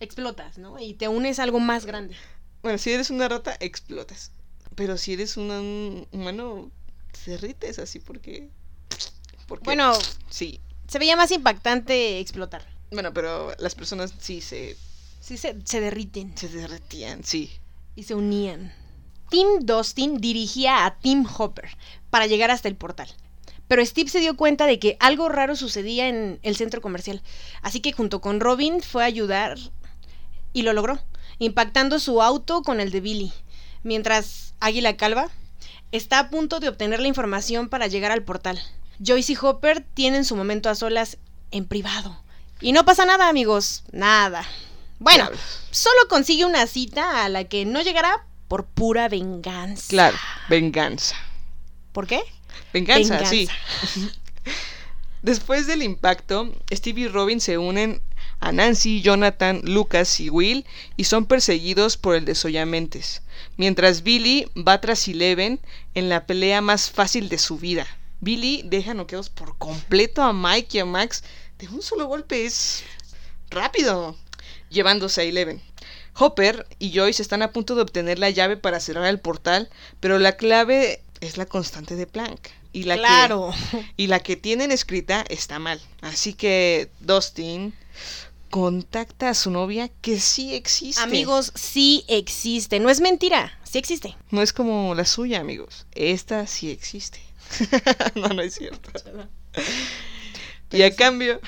Explotas, ¿no? Y te unes a algo más grande. Bueno, si eres una rata, explotas. Pero si eres un un humano, te derrites así porque... porque Bueno, sí. se veía más impactante explotar. Bueno, pero las personas sí se, Sí, se, se derriten se derretían, sí. y se unían. Team Dustin dirigía a Team Hopper para llegar hasta el portal. Pero Steve se dio cuenta de que algo raro sucedía en el centro comercial. Así que junto con Robin fue a ayudar y lo logró, impactando su auto con el de Billy. Mientras Águila Calva está a punto de obtener la información para llegar al portal. Joyce y Hopper tienen su momento a solas en privado. Y no pasa nada, amigos. Nada. Bueno, solo consigue una cita a la que no llegará por pura venganza. Claro, venganza. ¿Por qué? Venganza, Venganza. sí. Después del impacto, Steve y Robin se unen a Nancy, Jonathan, Lucas y Will y son perseguidos por el desollamentes, mientras Billy va tras Eleven en la pelea más fácil de su vida. Billy deja noqueados por completo a Mike y a Max de un solo golpe, es rápido, llevándose a Eleven. Hopper y Joyce están a punto de obtener la llave para cerrar el portal, pero la clave es la constante de Planck. Y la que- claro. y la que tienen escrita está mal. Así que Dustin contacta a su novia que sí existe. Amigos, sí existe. No es mentira. Sí existe. No es como la suya, amigos. Esta sí existe. no, no es cierto. Y a cambio.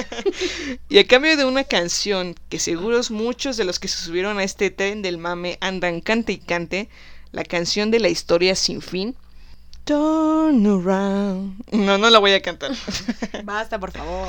y a cambio de una canción que seguros muchos de los que se subieron a este tren del mame andan cante y cante, la canción de la historia sin fin. Turn around. No, no la voy a cantar. Basta, por favor.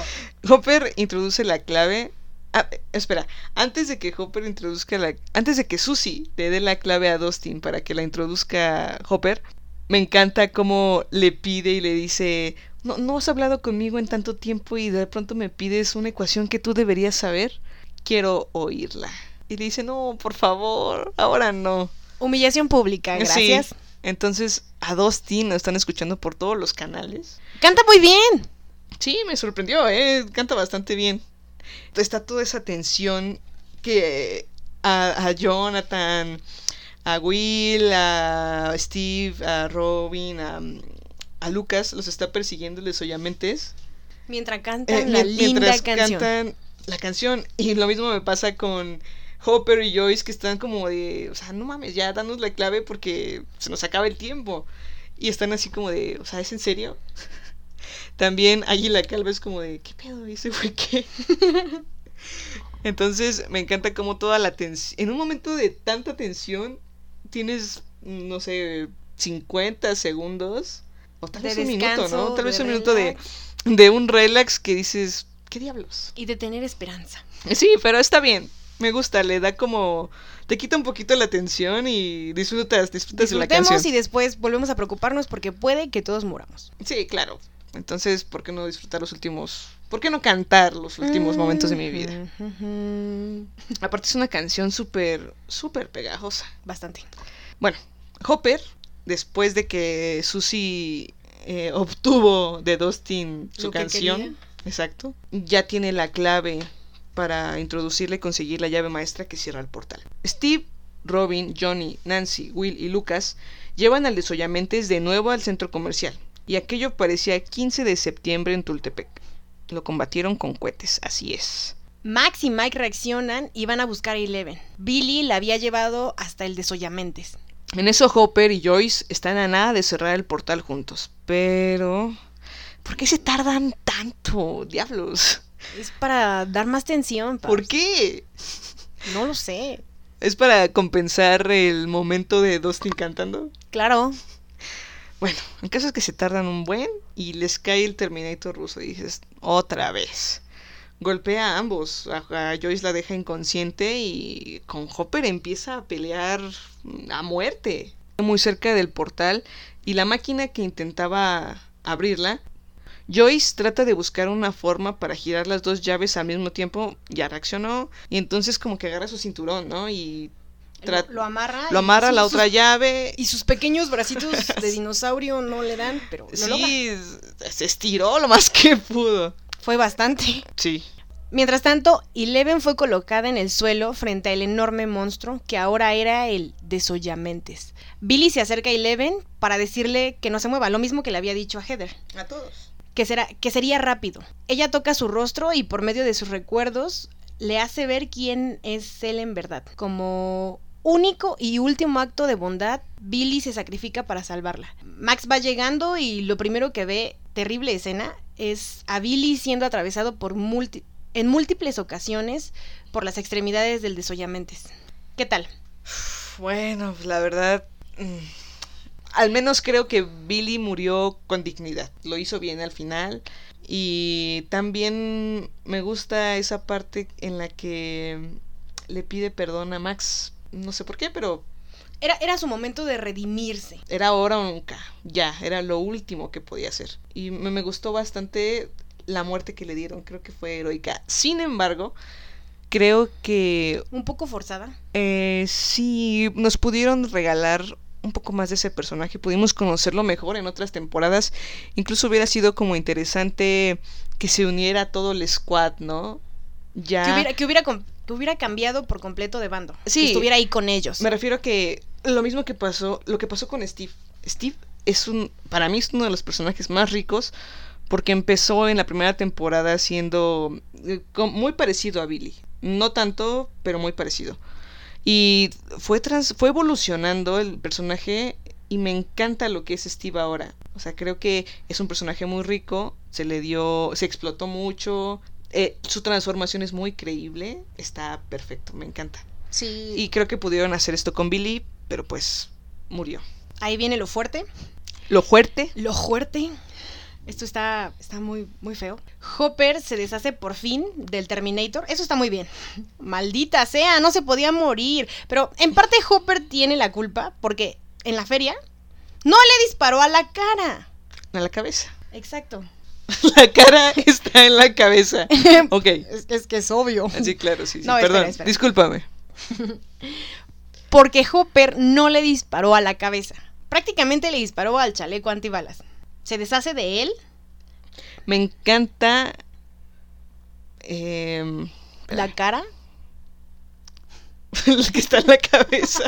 Hopper introduce la clave. Ah, espera, antes de que Hopper introduzca la. Antes de que Susie le dé la clave a Dustin para que la introduzca Hopper, me encanta cómo le pide y le dice: no, no has hablado conmigo en tanto tiempo y de pronto me pides una ecuación que tú deberías saber. Quiero oírla. Y le dice: No, por favor, ahora no. Humillación pública, gracias. Sí. Entonces, a Dustin lo están escuchando por todos los canales. Canta muy bien. Sí, me sorprendió, ¿eh? Canta bastante bien. Está toda esa tensión que a, a Jonathan, a Will, a Steve, a Robin, a, a Lucas los está persiguiendo el desollamentes. Mientras cantan la linda mientras canción. cantan la canción. Y lo mismo me pasa con Hopper y Joyce que están como de, o sea, no mames, ya danos la clave porque se nos acaba el tiempo. Y están así como de, o sea, ¿es en serio? También Águila Calva es como de, ¿qué pedo? ¿Ese fue qué? Entonces me encanta como toda la tensión, en un momento de tanta tensión, tienes, no sé, 50 segundos, o tal De vez un minuto, ¿no? Tal vez un minuto de, de un relax que dices, ¿qué diablos? Y de tener esperanza. Sí, pero está bien. Me gusta, le da como. Te quita un poquito la tensión y disfrutas, disfrutas de la Disfrutemos canción. y después volvemos a preocuparnos porque puede que todos muramos. Sí, claro. Entonces, ¿por qué no disfrutar los últimos. ¿Por qué no cantar los últimos momentos de mi vida? Ujú. Aparte, es una canción súper, súper pegajosa. Bastante. Bueno, Hopper, después de que Susie eh, obtuvo de Dustin su canción, quería. exacto, ya tiene la clave para introducirle y conseguir la llave maestra que cierra el portal. Steve, Robin, Johnny, Nancy, Will y Lucas llevan al desollamentes de nuevo al centro comercial, y aquello parecía 15 de septiembre en Tultepec. Lo combatieron con cohetes, así es. Max y Mike reaccionan y van a buscar a Eleven. Billy la había llevado hasta el desollamentes. En eso Hopper y Joyce están a nada de cerrar el portal juntos. Pero... ¿Por qué se tardan tanto? Diablos. Es para dar más tensión. ¿Por qué? No lo sé. ¿Es para compensar el momento de Dustin cantando? Claro. Bueno, en caso es que se tardan un buen y les cae el Terminator ruso y dices, otra vez. Golpea a ambos. A, a Joyce la deja inconsciente y con Hopper empieza a pelear a muerte. Muy cerca del portal y la máquina que intentaba abrirla. Joyce trata de buscar una forma para girar las dos llaves al mismo tiempo. Ya reaccionó. Y entonces como que agarra su cinturón, ¿no? Y Lo, amarra. lo amarra a la sus- otra llave. Y sus pequeños bracitos de dinosaurio no le dan, pero lo logra. Sí, se estiró lo más que pudo. Fue bastante. Sí. Mientras tanto, Eleven fue colocada en el suelo frente al enorme monstruo que ahora era el desollamentes. Billy se acerca a Eleven para decirle que no se mueva, lo mismo que le había dicho a Heather, A todos. Que, será, que sería rápido. Ella toca su rostro y por medio de sus recuerdos le hace ver quién es él en verdad. Como único y último acto de bondad, Billy se sacrifica para salvarla. Max va llegando y lo primero que ve, terrible escena, es a Billy siendo atravesado por en múltiples ocasiones por las extremidades del desollamentes. ¿Qué tal? Bueno, pues, la verdad. Al menos creo que Billy murió con dignidad. Lo hizo bien al final. Y también me gusta esa parte en la que le pide perdón a Max. No sé por qué, pero Era, era su momento de redimirse. era ahora o nunca. Ya, era lo último que podía hacer. Y me, me gustó bastante la muerte que le dieron. Creo que fue heroica. Sin embargo, creo que Un poco forzada. eh, si nos pudieron regalar un poco más de ese personaje, pudimos conocerlo mejor en otras temporadas. Incluso hubiera sido como interesante que se uniera todo el squad, ¿no? Ya. Que hubiera, que, hubiera, que hubiera cambiado por completo de bando. Sí. Que estuviera ahí con ellos. Me refiero a que lo mismo que pasó, lo que pasó con Steve. Steve es un, para mí es uno de los personajes más ricos porque empezó en la primera temporada siendo eh, muy parecido a Billy. No tanto, pero muy parecido. Y fue, trans, fue evolucionando el personaje y me encanta lo que es Steve ahora. O sea, creo que es un personaje muy rico, se le dio, se explotó mucho, eh, su transformación es muy creíble, está perfecto, me encanta. Sí. Y creo que pudieron hacer esto con Billy, pero pues murió. ahí viene lo fuerte. Lo fuerte, Lo fuerte. Esto está, está muy, muy feo. Hopper se deshace por fin del Terminator. Eso está muy bien. Maldita sea, no se podía morir. Pero en parte Hopper tiene la culpa porque en la feria no le disparó a la cara. a la cabeza. Exacto. La cara está en la cabeza. Ok. Es, es que es obvio. Sí, claro, sí, sí. No, espera, Perdón, espera. discúlpame. Porque Hopper no le disparó a la cabeza. Prácticamente le disparó al chaleco antibalas. Se deshace de él, Me encanta. em, la cara, el que está en la cabeza.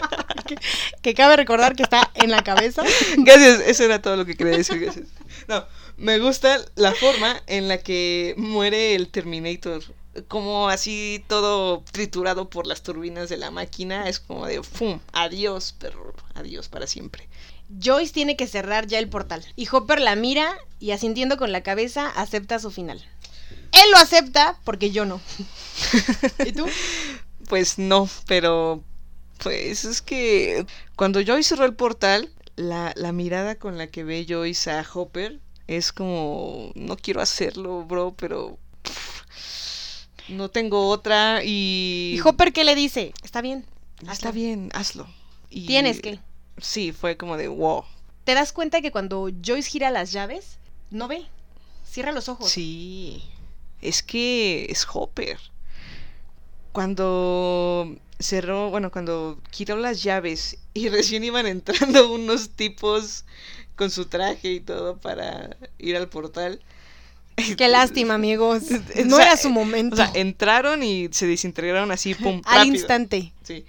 que cabe recordar que está en la cabeza. Gracias, eso era todo lo que quería decir. Gracias. No, me gusta la forma en la que muere el Terminator. Como así todo triturado por las turbinas de la máquina. Es como de ¡fum! Adiós, perro. Adiós para siempre. Joyce tiene que cerrar ya el portal. Y Hopper la mira y asintiendo con la cabeza acepta su final. Él lo acepta porque yo no. ¿Y tú? Pues no, pero. Pues es que. Cuando Joyce cerró el portal, la, la mirada con la que ve Joyce a Hopper es como. No quiero hacerlo, bro, pero. No tengo otra y. ¿Y Hopper qué le dice? Está bien. Está bien, hazlo. Y- Tienes que. Sí, fue como de wow. ¿Te das cuenta que cuando Joyce gira las llaves, no ve? Cierra los ojos. Sí. Es que es Hopper. Cuando cerró, bueno, cuando quitó las llaves y recién iban entrando unos tipos con su traje y todo para ir al portal. Qué lástima, amigos. O No sea, era su momento. O sea, entraron y se desintegraron así, pum, Al rápido. instante. Sí.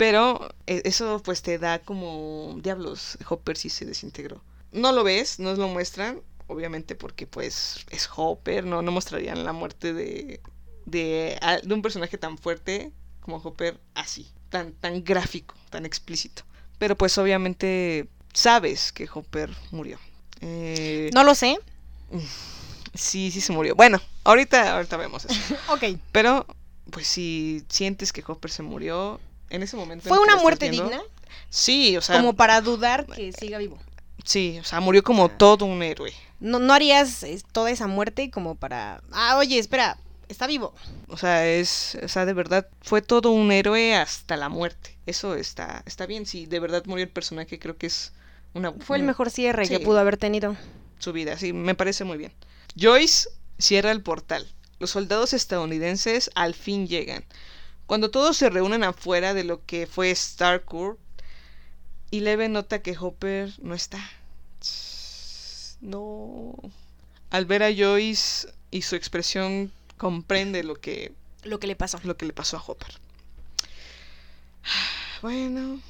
Pero eh, eso pues te da como diablos, Hopper sí se desintegró. No lo ves, no lo muestran, obviamente porque pues es Hopper, no, no mostrarían la muerte de, de, de un personaje tan fuerte como Hopper así, tan, tan gráfico, tan explícito. Pero pues obviamente sabes que Hopper murió. Eh, No lo sé. Sí, sí se murió. Bueno, ahorita, ahorita vemos eso. Ok. Pero, pues si sientes que Hopper se murió, en ese momento... en ¿Fue una muerte viendo- digna? Sí, o sea, Como para dudar que siga vivo. sí, o sea, murió como todo un héroe. No, no harías eh, toda esa muerte como para... Ah, oye, espera, está vivo. O sea, es, o sea, de verdad, fue todo un héroe hasta la muerte. Eso está, está bien. Si de verdad murió el personaje, creo que es una... Fue el mejor cierre que Sí. pudo haber tenido. su vida, sí, me parece muy bien. Joyce cierra el portal. Los soldados estadounidenses al fin llegan. Cuando todos se reúnen afuera de lo que fue Starcourt, Eleven nota que Hopper no está. No. Al ver a Joyce y su expresión comprende lo que Lo que le pasó. lo que le pasó a Hopper. Bueno.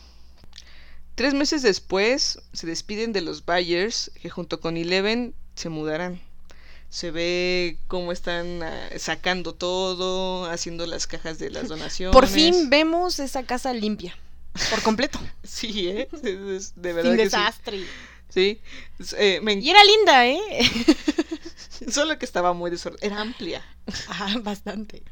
Tres meses después se despiden de los Byers que junto con Eleven se mudarán. Se ve cómo están ah, sacando todo, haciendo las cajas de las donaciones. Por fin vemos esa casa limpia. Por completo. Sí, ¿eh? Es- es- de verdad Sin que desastre. Sí. Eh, me Y era linda, ¿eh? Solo que estaba muy desordenada. Era amplia. Ajá, bastante.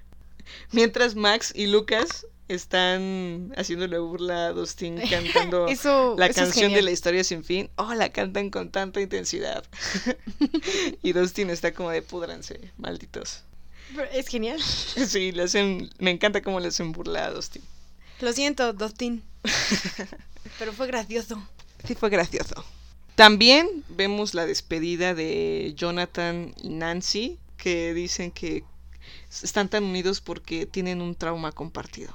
Mientras Max y Lucas están haciéndole burla a Dustin cantando Eso, la eso canción de la historia sin fin. Oh, la cantan con tanta intensidad. y Dustin está como de pudranse, malditos. Pero Es genial. Sí, le hacen, me encanta cómo le hacen burla a Dustin. Lo siento, Dustin. Pero fue gracioso. Sí, fue gracioso. También vemos la despedida de Jonathan y Nancy, que dicen que están tan unidos porque tienen un trauma compartido.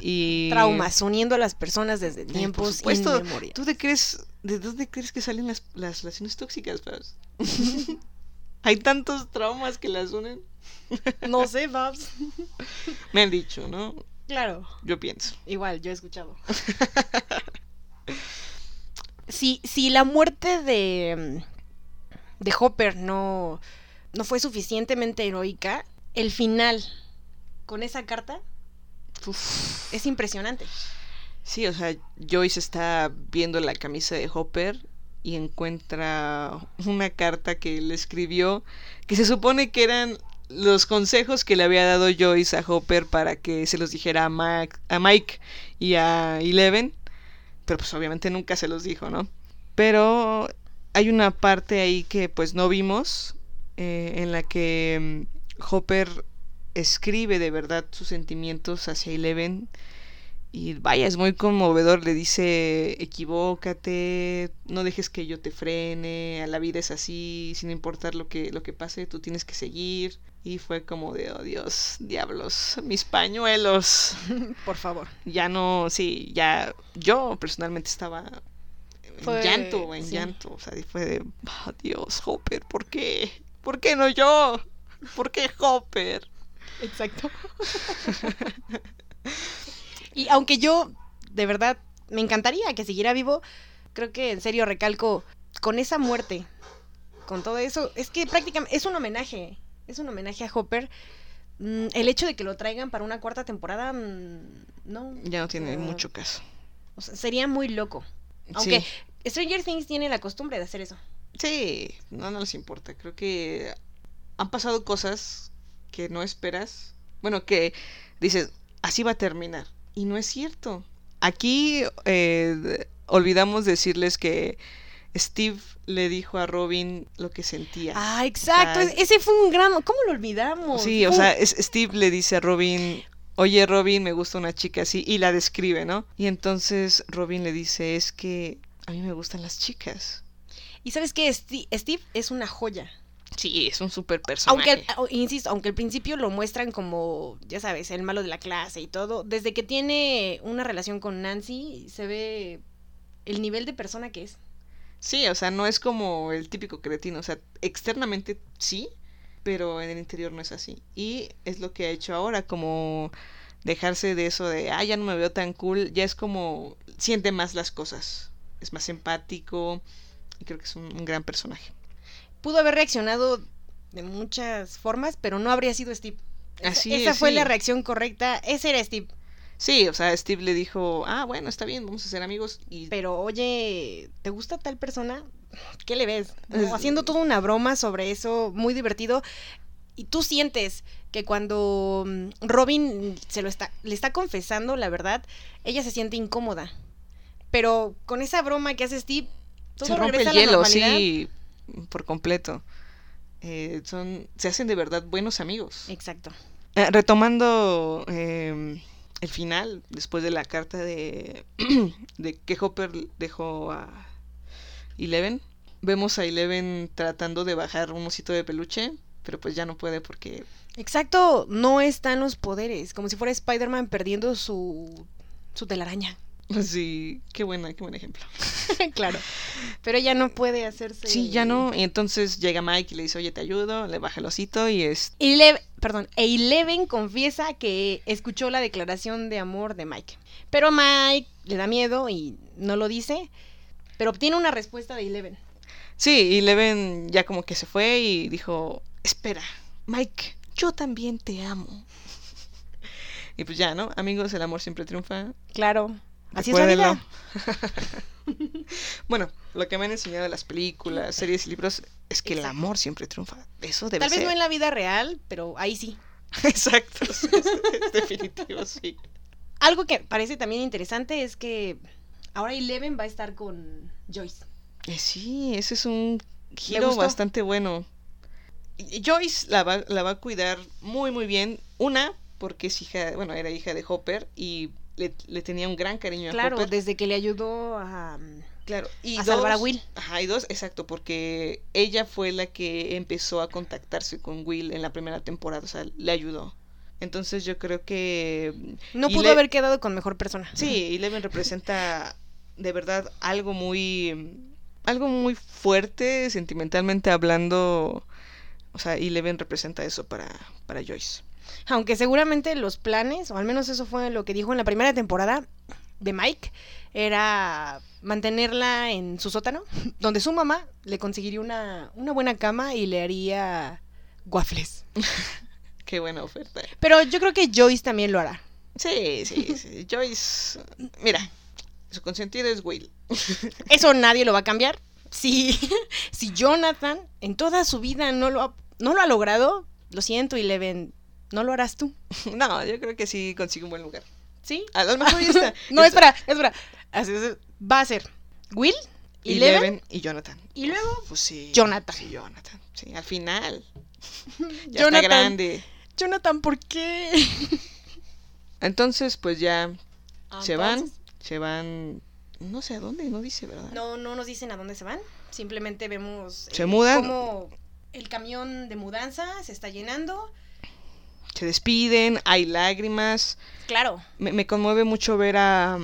Y Traumas, uniendo a las personas desde tiempos supuesto, inmemoriales. ¿tú de, crees, de dónde crees que salen las, las relaciones tóxicas, Babs? Hay tantos traumas que las unen. No sé, Babs. Me han dicho, ¿no? Claro. Yo pienso. Igual, yo he escuchado. si, si la muerte de, de Hopper no, no fue suficientemente heroica, el final con esa carta Uf. es impresionante. Sí, o sea, Joyce está viendo la camisa de Hopper y encuentra una carta que le escribió que se supone que eran los consejos que le había dado Joyce a Hopper para que se los dijera a, a Mike y a Eleven, pero pues obviamente nunca se los dijo, ¿no? Pero hay una parte ahí que pues no vimos, eh, en la que mm, Hopper escribe de verdad sus sentimientos hacia Eleven. Y vaya, es muy conmovedor. Le dice, equivócate, no dejes que yo te frene, a la vida es así, sin importar lo que, lo que pase, tú tienes que seguir. Y fue como de, oh Dios, diablos, mis pañuelos. Por favor. Ya no, sí, ya yo personalmente estaba Fue- en llanto, en sí. llanto. O sea, fue de, oh, Dios, Hopper, ¿por qué? ¿Por qué no yo? ¿Por qué Hopper? Exacto. y aunque yo, de verdad, me encantaría que siguiera vivo, creo que en serio recalco, con esa muerte, con todo eso, es que prácticamente es un homenaje, es un homenaje a Hopper. Mm, el hecho de que lo traigan para una cuarta temporada, mm, no. Ya no tiene mucho caso. o sea, sería muy loco. Aunque Sí. Stranger Things tiene la costumbre de hacer eso. Sí, no, no les importa. Creo que han pasado cosas que no esperas. Bueno, que dices, así va a terminar. Y no es cierto. Aquí eh, olvidamos decirles que Steve le dijo a Robin lo que sentía. Ah, exacto. Es- ese fue un gran. ¿Cómo lo olvidamos? sí, o sea, es- Steve le dice a Robin, oye Robin, me gusta una chica así, y la describe, ¿no? Y entonces Robin le dice, es que a mí me gustan las chicas. Y sabes qué, Sti- Steve es una joya. Sí, es un super personaje. Aunque, insisto, aunque al principio lo muestran como, ya sabes, el malo de la clase y todo, desde que tiene una relación con Nancy, se ve el nivel de persona que es. Sí, o sea, no es como el típico cretino, o sea, externamente sí, pero en el interior no es así. Y es lo que ha hecho ahora, como dejarse de eso de, ah, ya no me veo tan cool, ya es como, siente más las cosas, es más empático y creo que es un, un gran personaje. Pudo haber reaccionado de muchas formas, pero no habría sido Steve. Esa, Así esa es, fue sí. la reacción correcta. Ese era Steve. Sí, o sea, Steve le dijo, ah, bueno, está bien, vamos a ser amigos y... Pero, oye, ¿te gusta tal persona? ¿Qué le ves? Es- Como haciendo toda una broma sobre eso, muy divertido. Y tú sientes que cuando mm, Robin se lo está, le está confesando la verdad, ella se siente incómoda. Pero con esa broma que hace Steve, todo se rompe regresa el a la hielo, normalidad. sí, por completo. Eh, son, se hacen de verdad buenos amigos. Exacto. Eh, retomando eh, el final, después de la carta de, de que Hopper dejó a Eleven, vemos a Eleven tratando de bajar un osito de peluche, pero pues ya no puede porque... Exacto, no están los poderes, como si fuera Spider-Man perdiendo su, su telaraña. Sí, qué buena, qué buen ejemplo. claro. Pero ella no puede hacerse. Sí, ya no. Y entonces llega Mike y le dice, oye, te ayudo, le baja el osito y es... Eleven, perdón, e Eleven confiesa que escuchó la declaración de amor de Mike. Pero Mike le da miedo y no lo dice, pero obtiene una respuesta de Eleven. Sí, y Eleven ya como que se fue y dijo, espera, Mike, yo también te amo. Y pues ya, ¿no? Amigos, el amor siempre triunfa. Claro, así es la Recuérdenlo. vida. bueno, lo que me han enseñado las películas, series y libros es que el amor siempre triunfa. Eso debe Tal vez no en la vida real, pero ahí sí. Exacto, es, es definitivo, sí. Algo que parece también interesante es que ahora Eleven va a estar con Joyce. Eh, sí, ese es un giro bastante bueno. Joyce la va, la va a cuidar muy, muy bien. Una, porque es hija, bueno, era hija de Hopper y le, le tenía un gran cariño a Claro, desde que le ayudó a... Claro, y a salvar a dos- Will. Ajá, y dos, exacto, porque ella fue la que empezó a contactarse con Will en la primera temporada, o sea, le ayudó. Entonces yo creo que No y pudo le- haber quedado con mejor persona. sí, Eleven representa de verdad algo muy algo muy fuerte sentimentalmente hablando. O sea, Eleven representa eso para para Joyce. Aunque seguramente los planes, o al menos eso fue lo que dijo en la primera temporada de Mike, era mantenerla en su sótano, donde su mamá le conseguiría una, una buena cama y le haría waffles. Qué buena oferta. Pero yo creo que Joyce también lo hará. Sí, sí, sí. Joyce, mira, su consentido es Will. Eso nadie lo va a cambiar. si, si Jonathan en toda su vida no lo ha, no lo ha logrado, lo siento, Eleven, no lo harás tú. No, yo creo que sí consigue un buen lugar. ¿Sí? A lo mejor ya está. no, espera, espera. Así es, va a ser Will, Eleven, Eleven y Jonathan. y luego Pues sí. Jonathan. Sí, Jonathan. Sí, al final. Ya Jonathan. está grande. Jonathan, ¿por qué? Entonces, pues ya se van. Se van. No sé a dónde, no dice, ¿verdad? No, no nos dicen a dónde se van. Simplemente vemos Se mudan. cómo el camión de mudanza se está llenando. Se despiden, hay lágrimas. Claro, Me, me conmueve mucho ver a,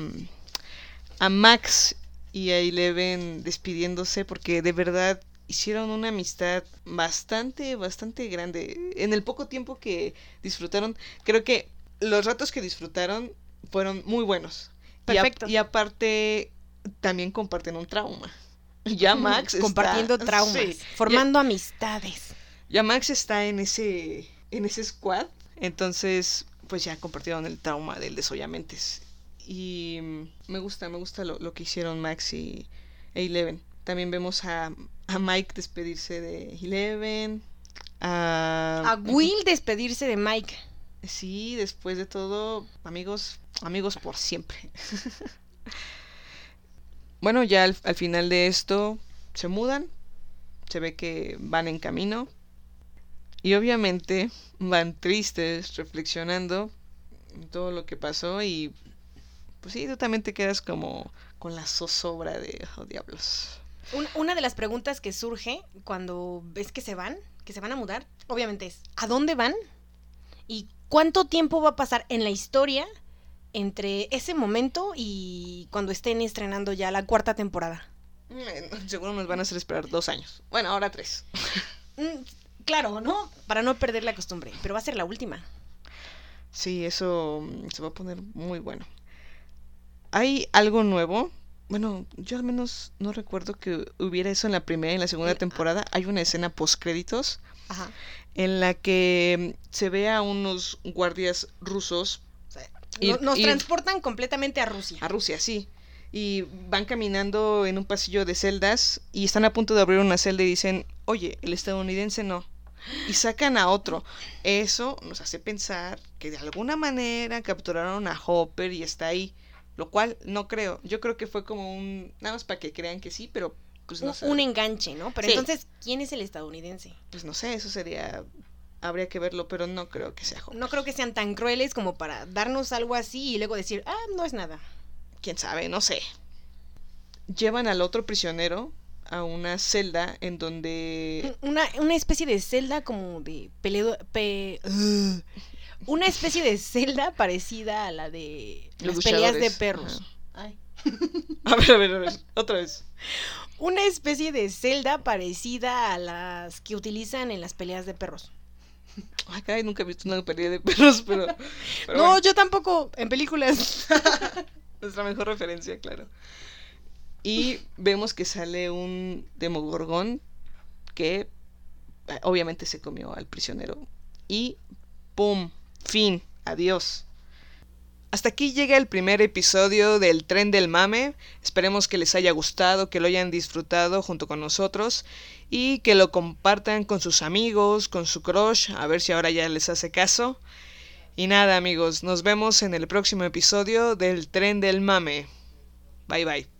a Max y a Eleven despidiéndose porque de verdad hicieron una amistad bastante, bastante grande. En el poco tiempo que disfrutaron, creo que los ratos que disfrutaron fueron muy buenos. Y a- Perfecto. Y, aparte, también comparten un trauma. Ya Max está- compartiendo traumas, sí, formando amistades. ya Max está en ese, en ese squad, entonces pues ya compartieron el trauma del desollamentes. Y me gusta, me gusta lo, lo que hicieron Max y e Eleven. También vemos a, a Mike despedirse de Eleven. A, A Will despedirse de Mike. Sí, después de todo, amigos, amigos por siempre. bueno, ya al, al final de esto se mudan, se ve que van en camino y obviamente van tristes, reflexionando en todo lo que pasó y pues sí, tú también te quedas como con la zozobra de, oh diablos. Un- una de las preguntas que surge cuando ves que se van, que se van a mudar, obviamente es, ¿a dónde van? ¿Y cuánto tiempo va a pasar en la historia entre ese momento y cuando estén estrenando ya la cuarta temporada? Mm, Seguro nos van a hacer esperar dos años. Bueno, ahora tres. Claro, ¿no? Para no perder la costumbre, pero va a ser la última. Sí, eso mm, se va a poner muy bueno. ¿Hay algo nuevo? Bueno, yo al menos no recuerdo que hubiera eso en la primera y en la segunda ah. temporada. Hay una escena post créditos Ajá. en la que mm, se ve a unos guardias rusos nos transportan completamente a Rusia. a Rusia, sí. Y van caminando en un pasillo de celdas y están a punto de abrir una celda y dicen, oye, el estadounidense no. Y sacan a otro. Eso nos hace pensar que de alguna manera capturaron a Hopper y está ahí. Lo cual no creo. Yo creo que fue como un... Nada más para que crean que sí, pero pues no un, sé. un enganche, ¿no? Pero Sí. entonces, ¿quién es el estadounidense? Pues no sé, eso sería... Habría que verlo, pero no creo que sea Hopper. No creo que sean tan crueles como para darnos algo así y luego decir, ah, no es nada. quién sabe, no sé. Llevan al otro prisionero a una celda en donde... Una, una especie de celda como de peleo... pe- una especie de celda parecida a la de Los las peleas de perros. Ay. A ver, a ver, a ver, otra vez. Una especie de celda parecida a las que utilizan en las peleas de perros. Ay, caray, nunca he visto una pelea de perros, pero... pero no, bueno, yo tampoco, en películas. nuestra mejor referencia, claro. Y vemos que sale un demogorgón que eh, obviamente se comió al prisionero. Y ¡pum! Fin. Adiós. Hasta aquí llega el primer episodio del Tren del Mame. Esperemos que les haya gustado, que lo hayan disfrutado junto con nosotros y que lo compartan con sus amigos, con su crush, a ver si ahora ya les hace caso. Y nada amigos, nos vemos en el próximo episodio del Tren del Mame. Bye bye.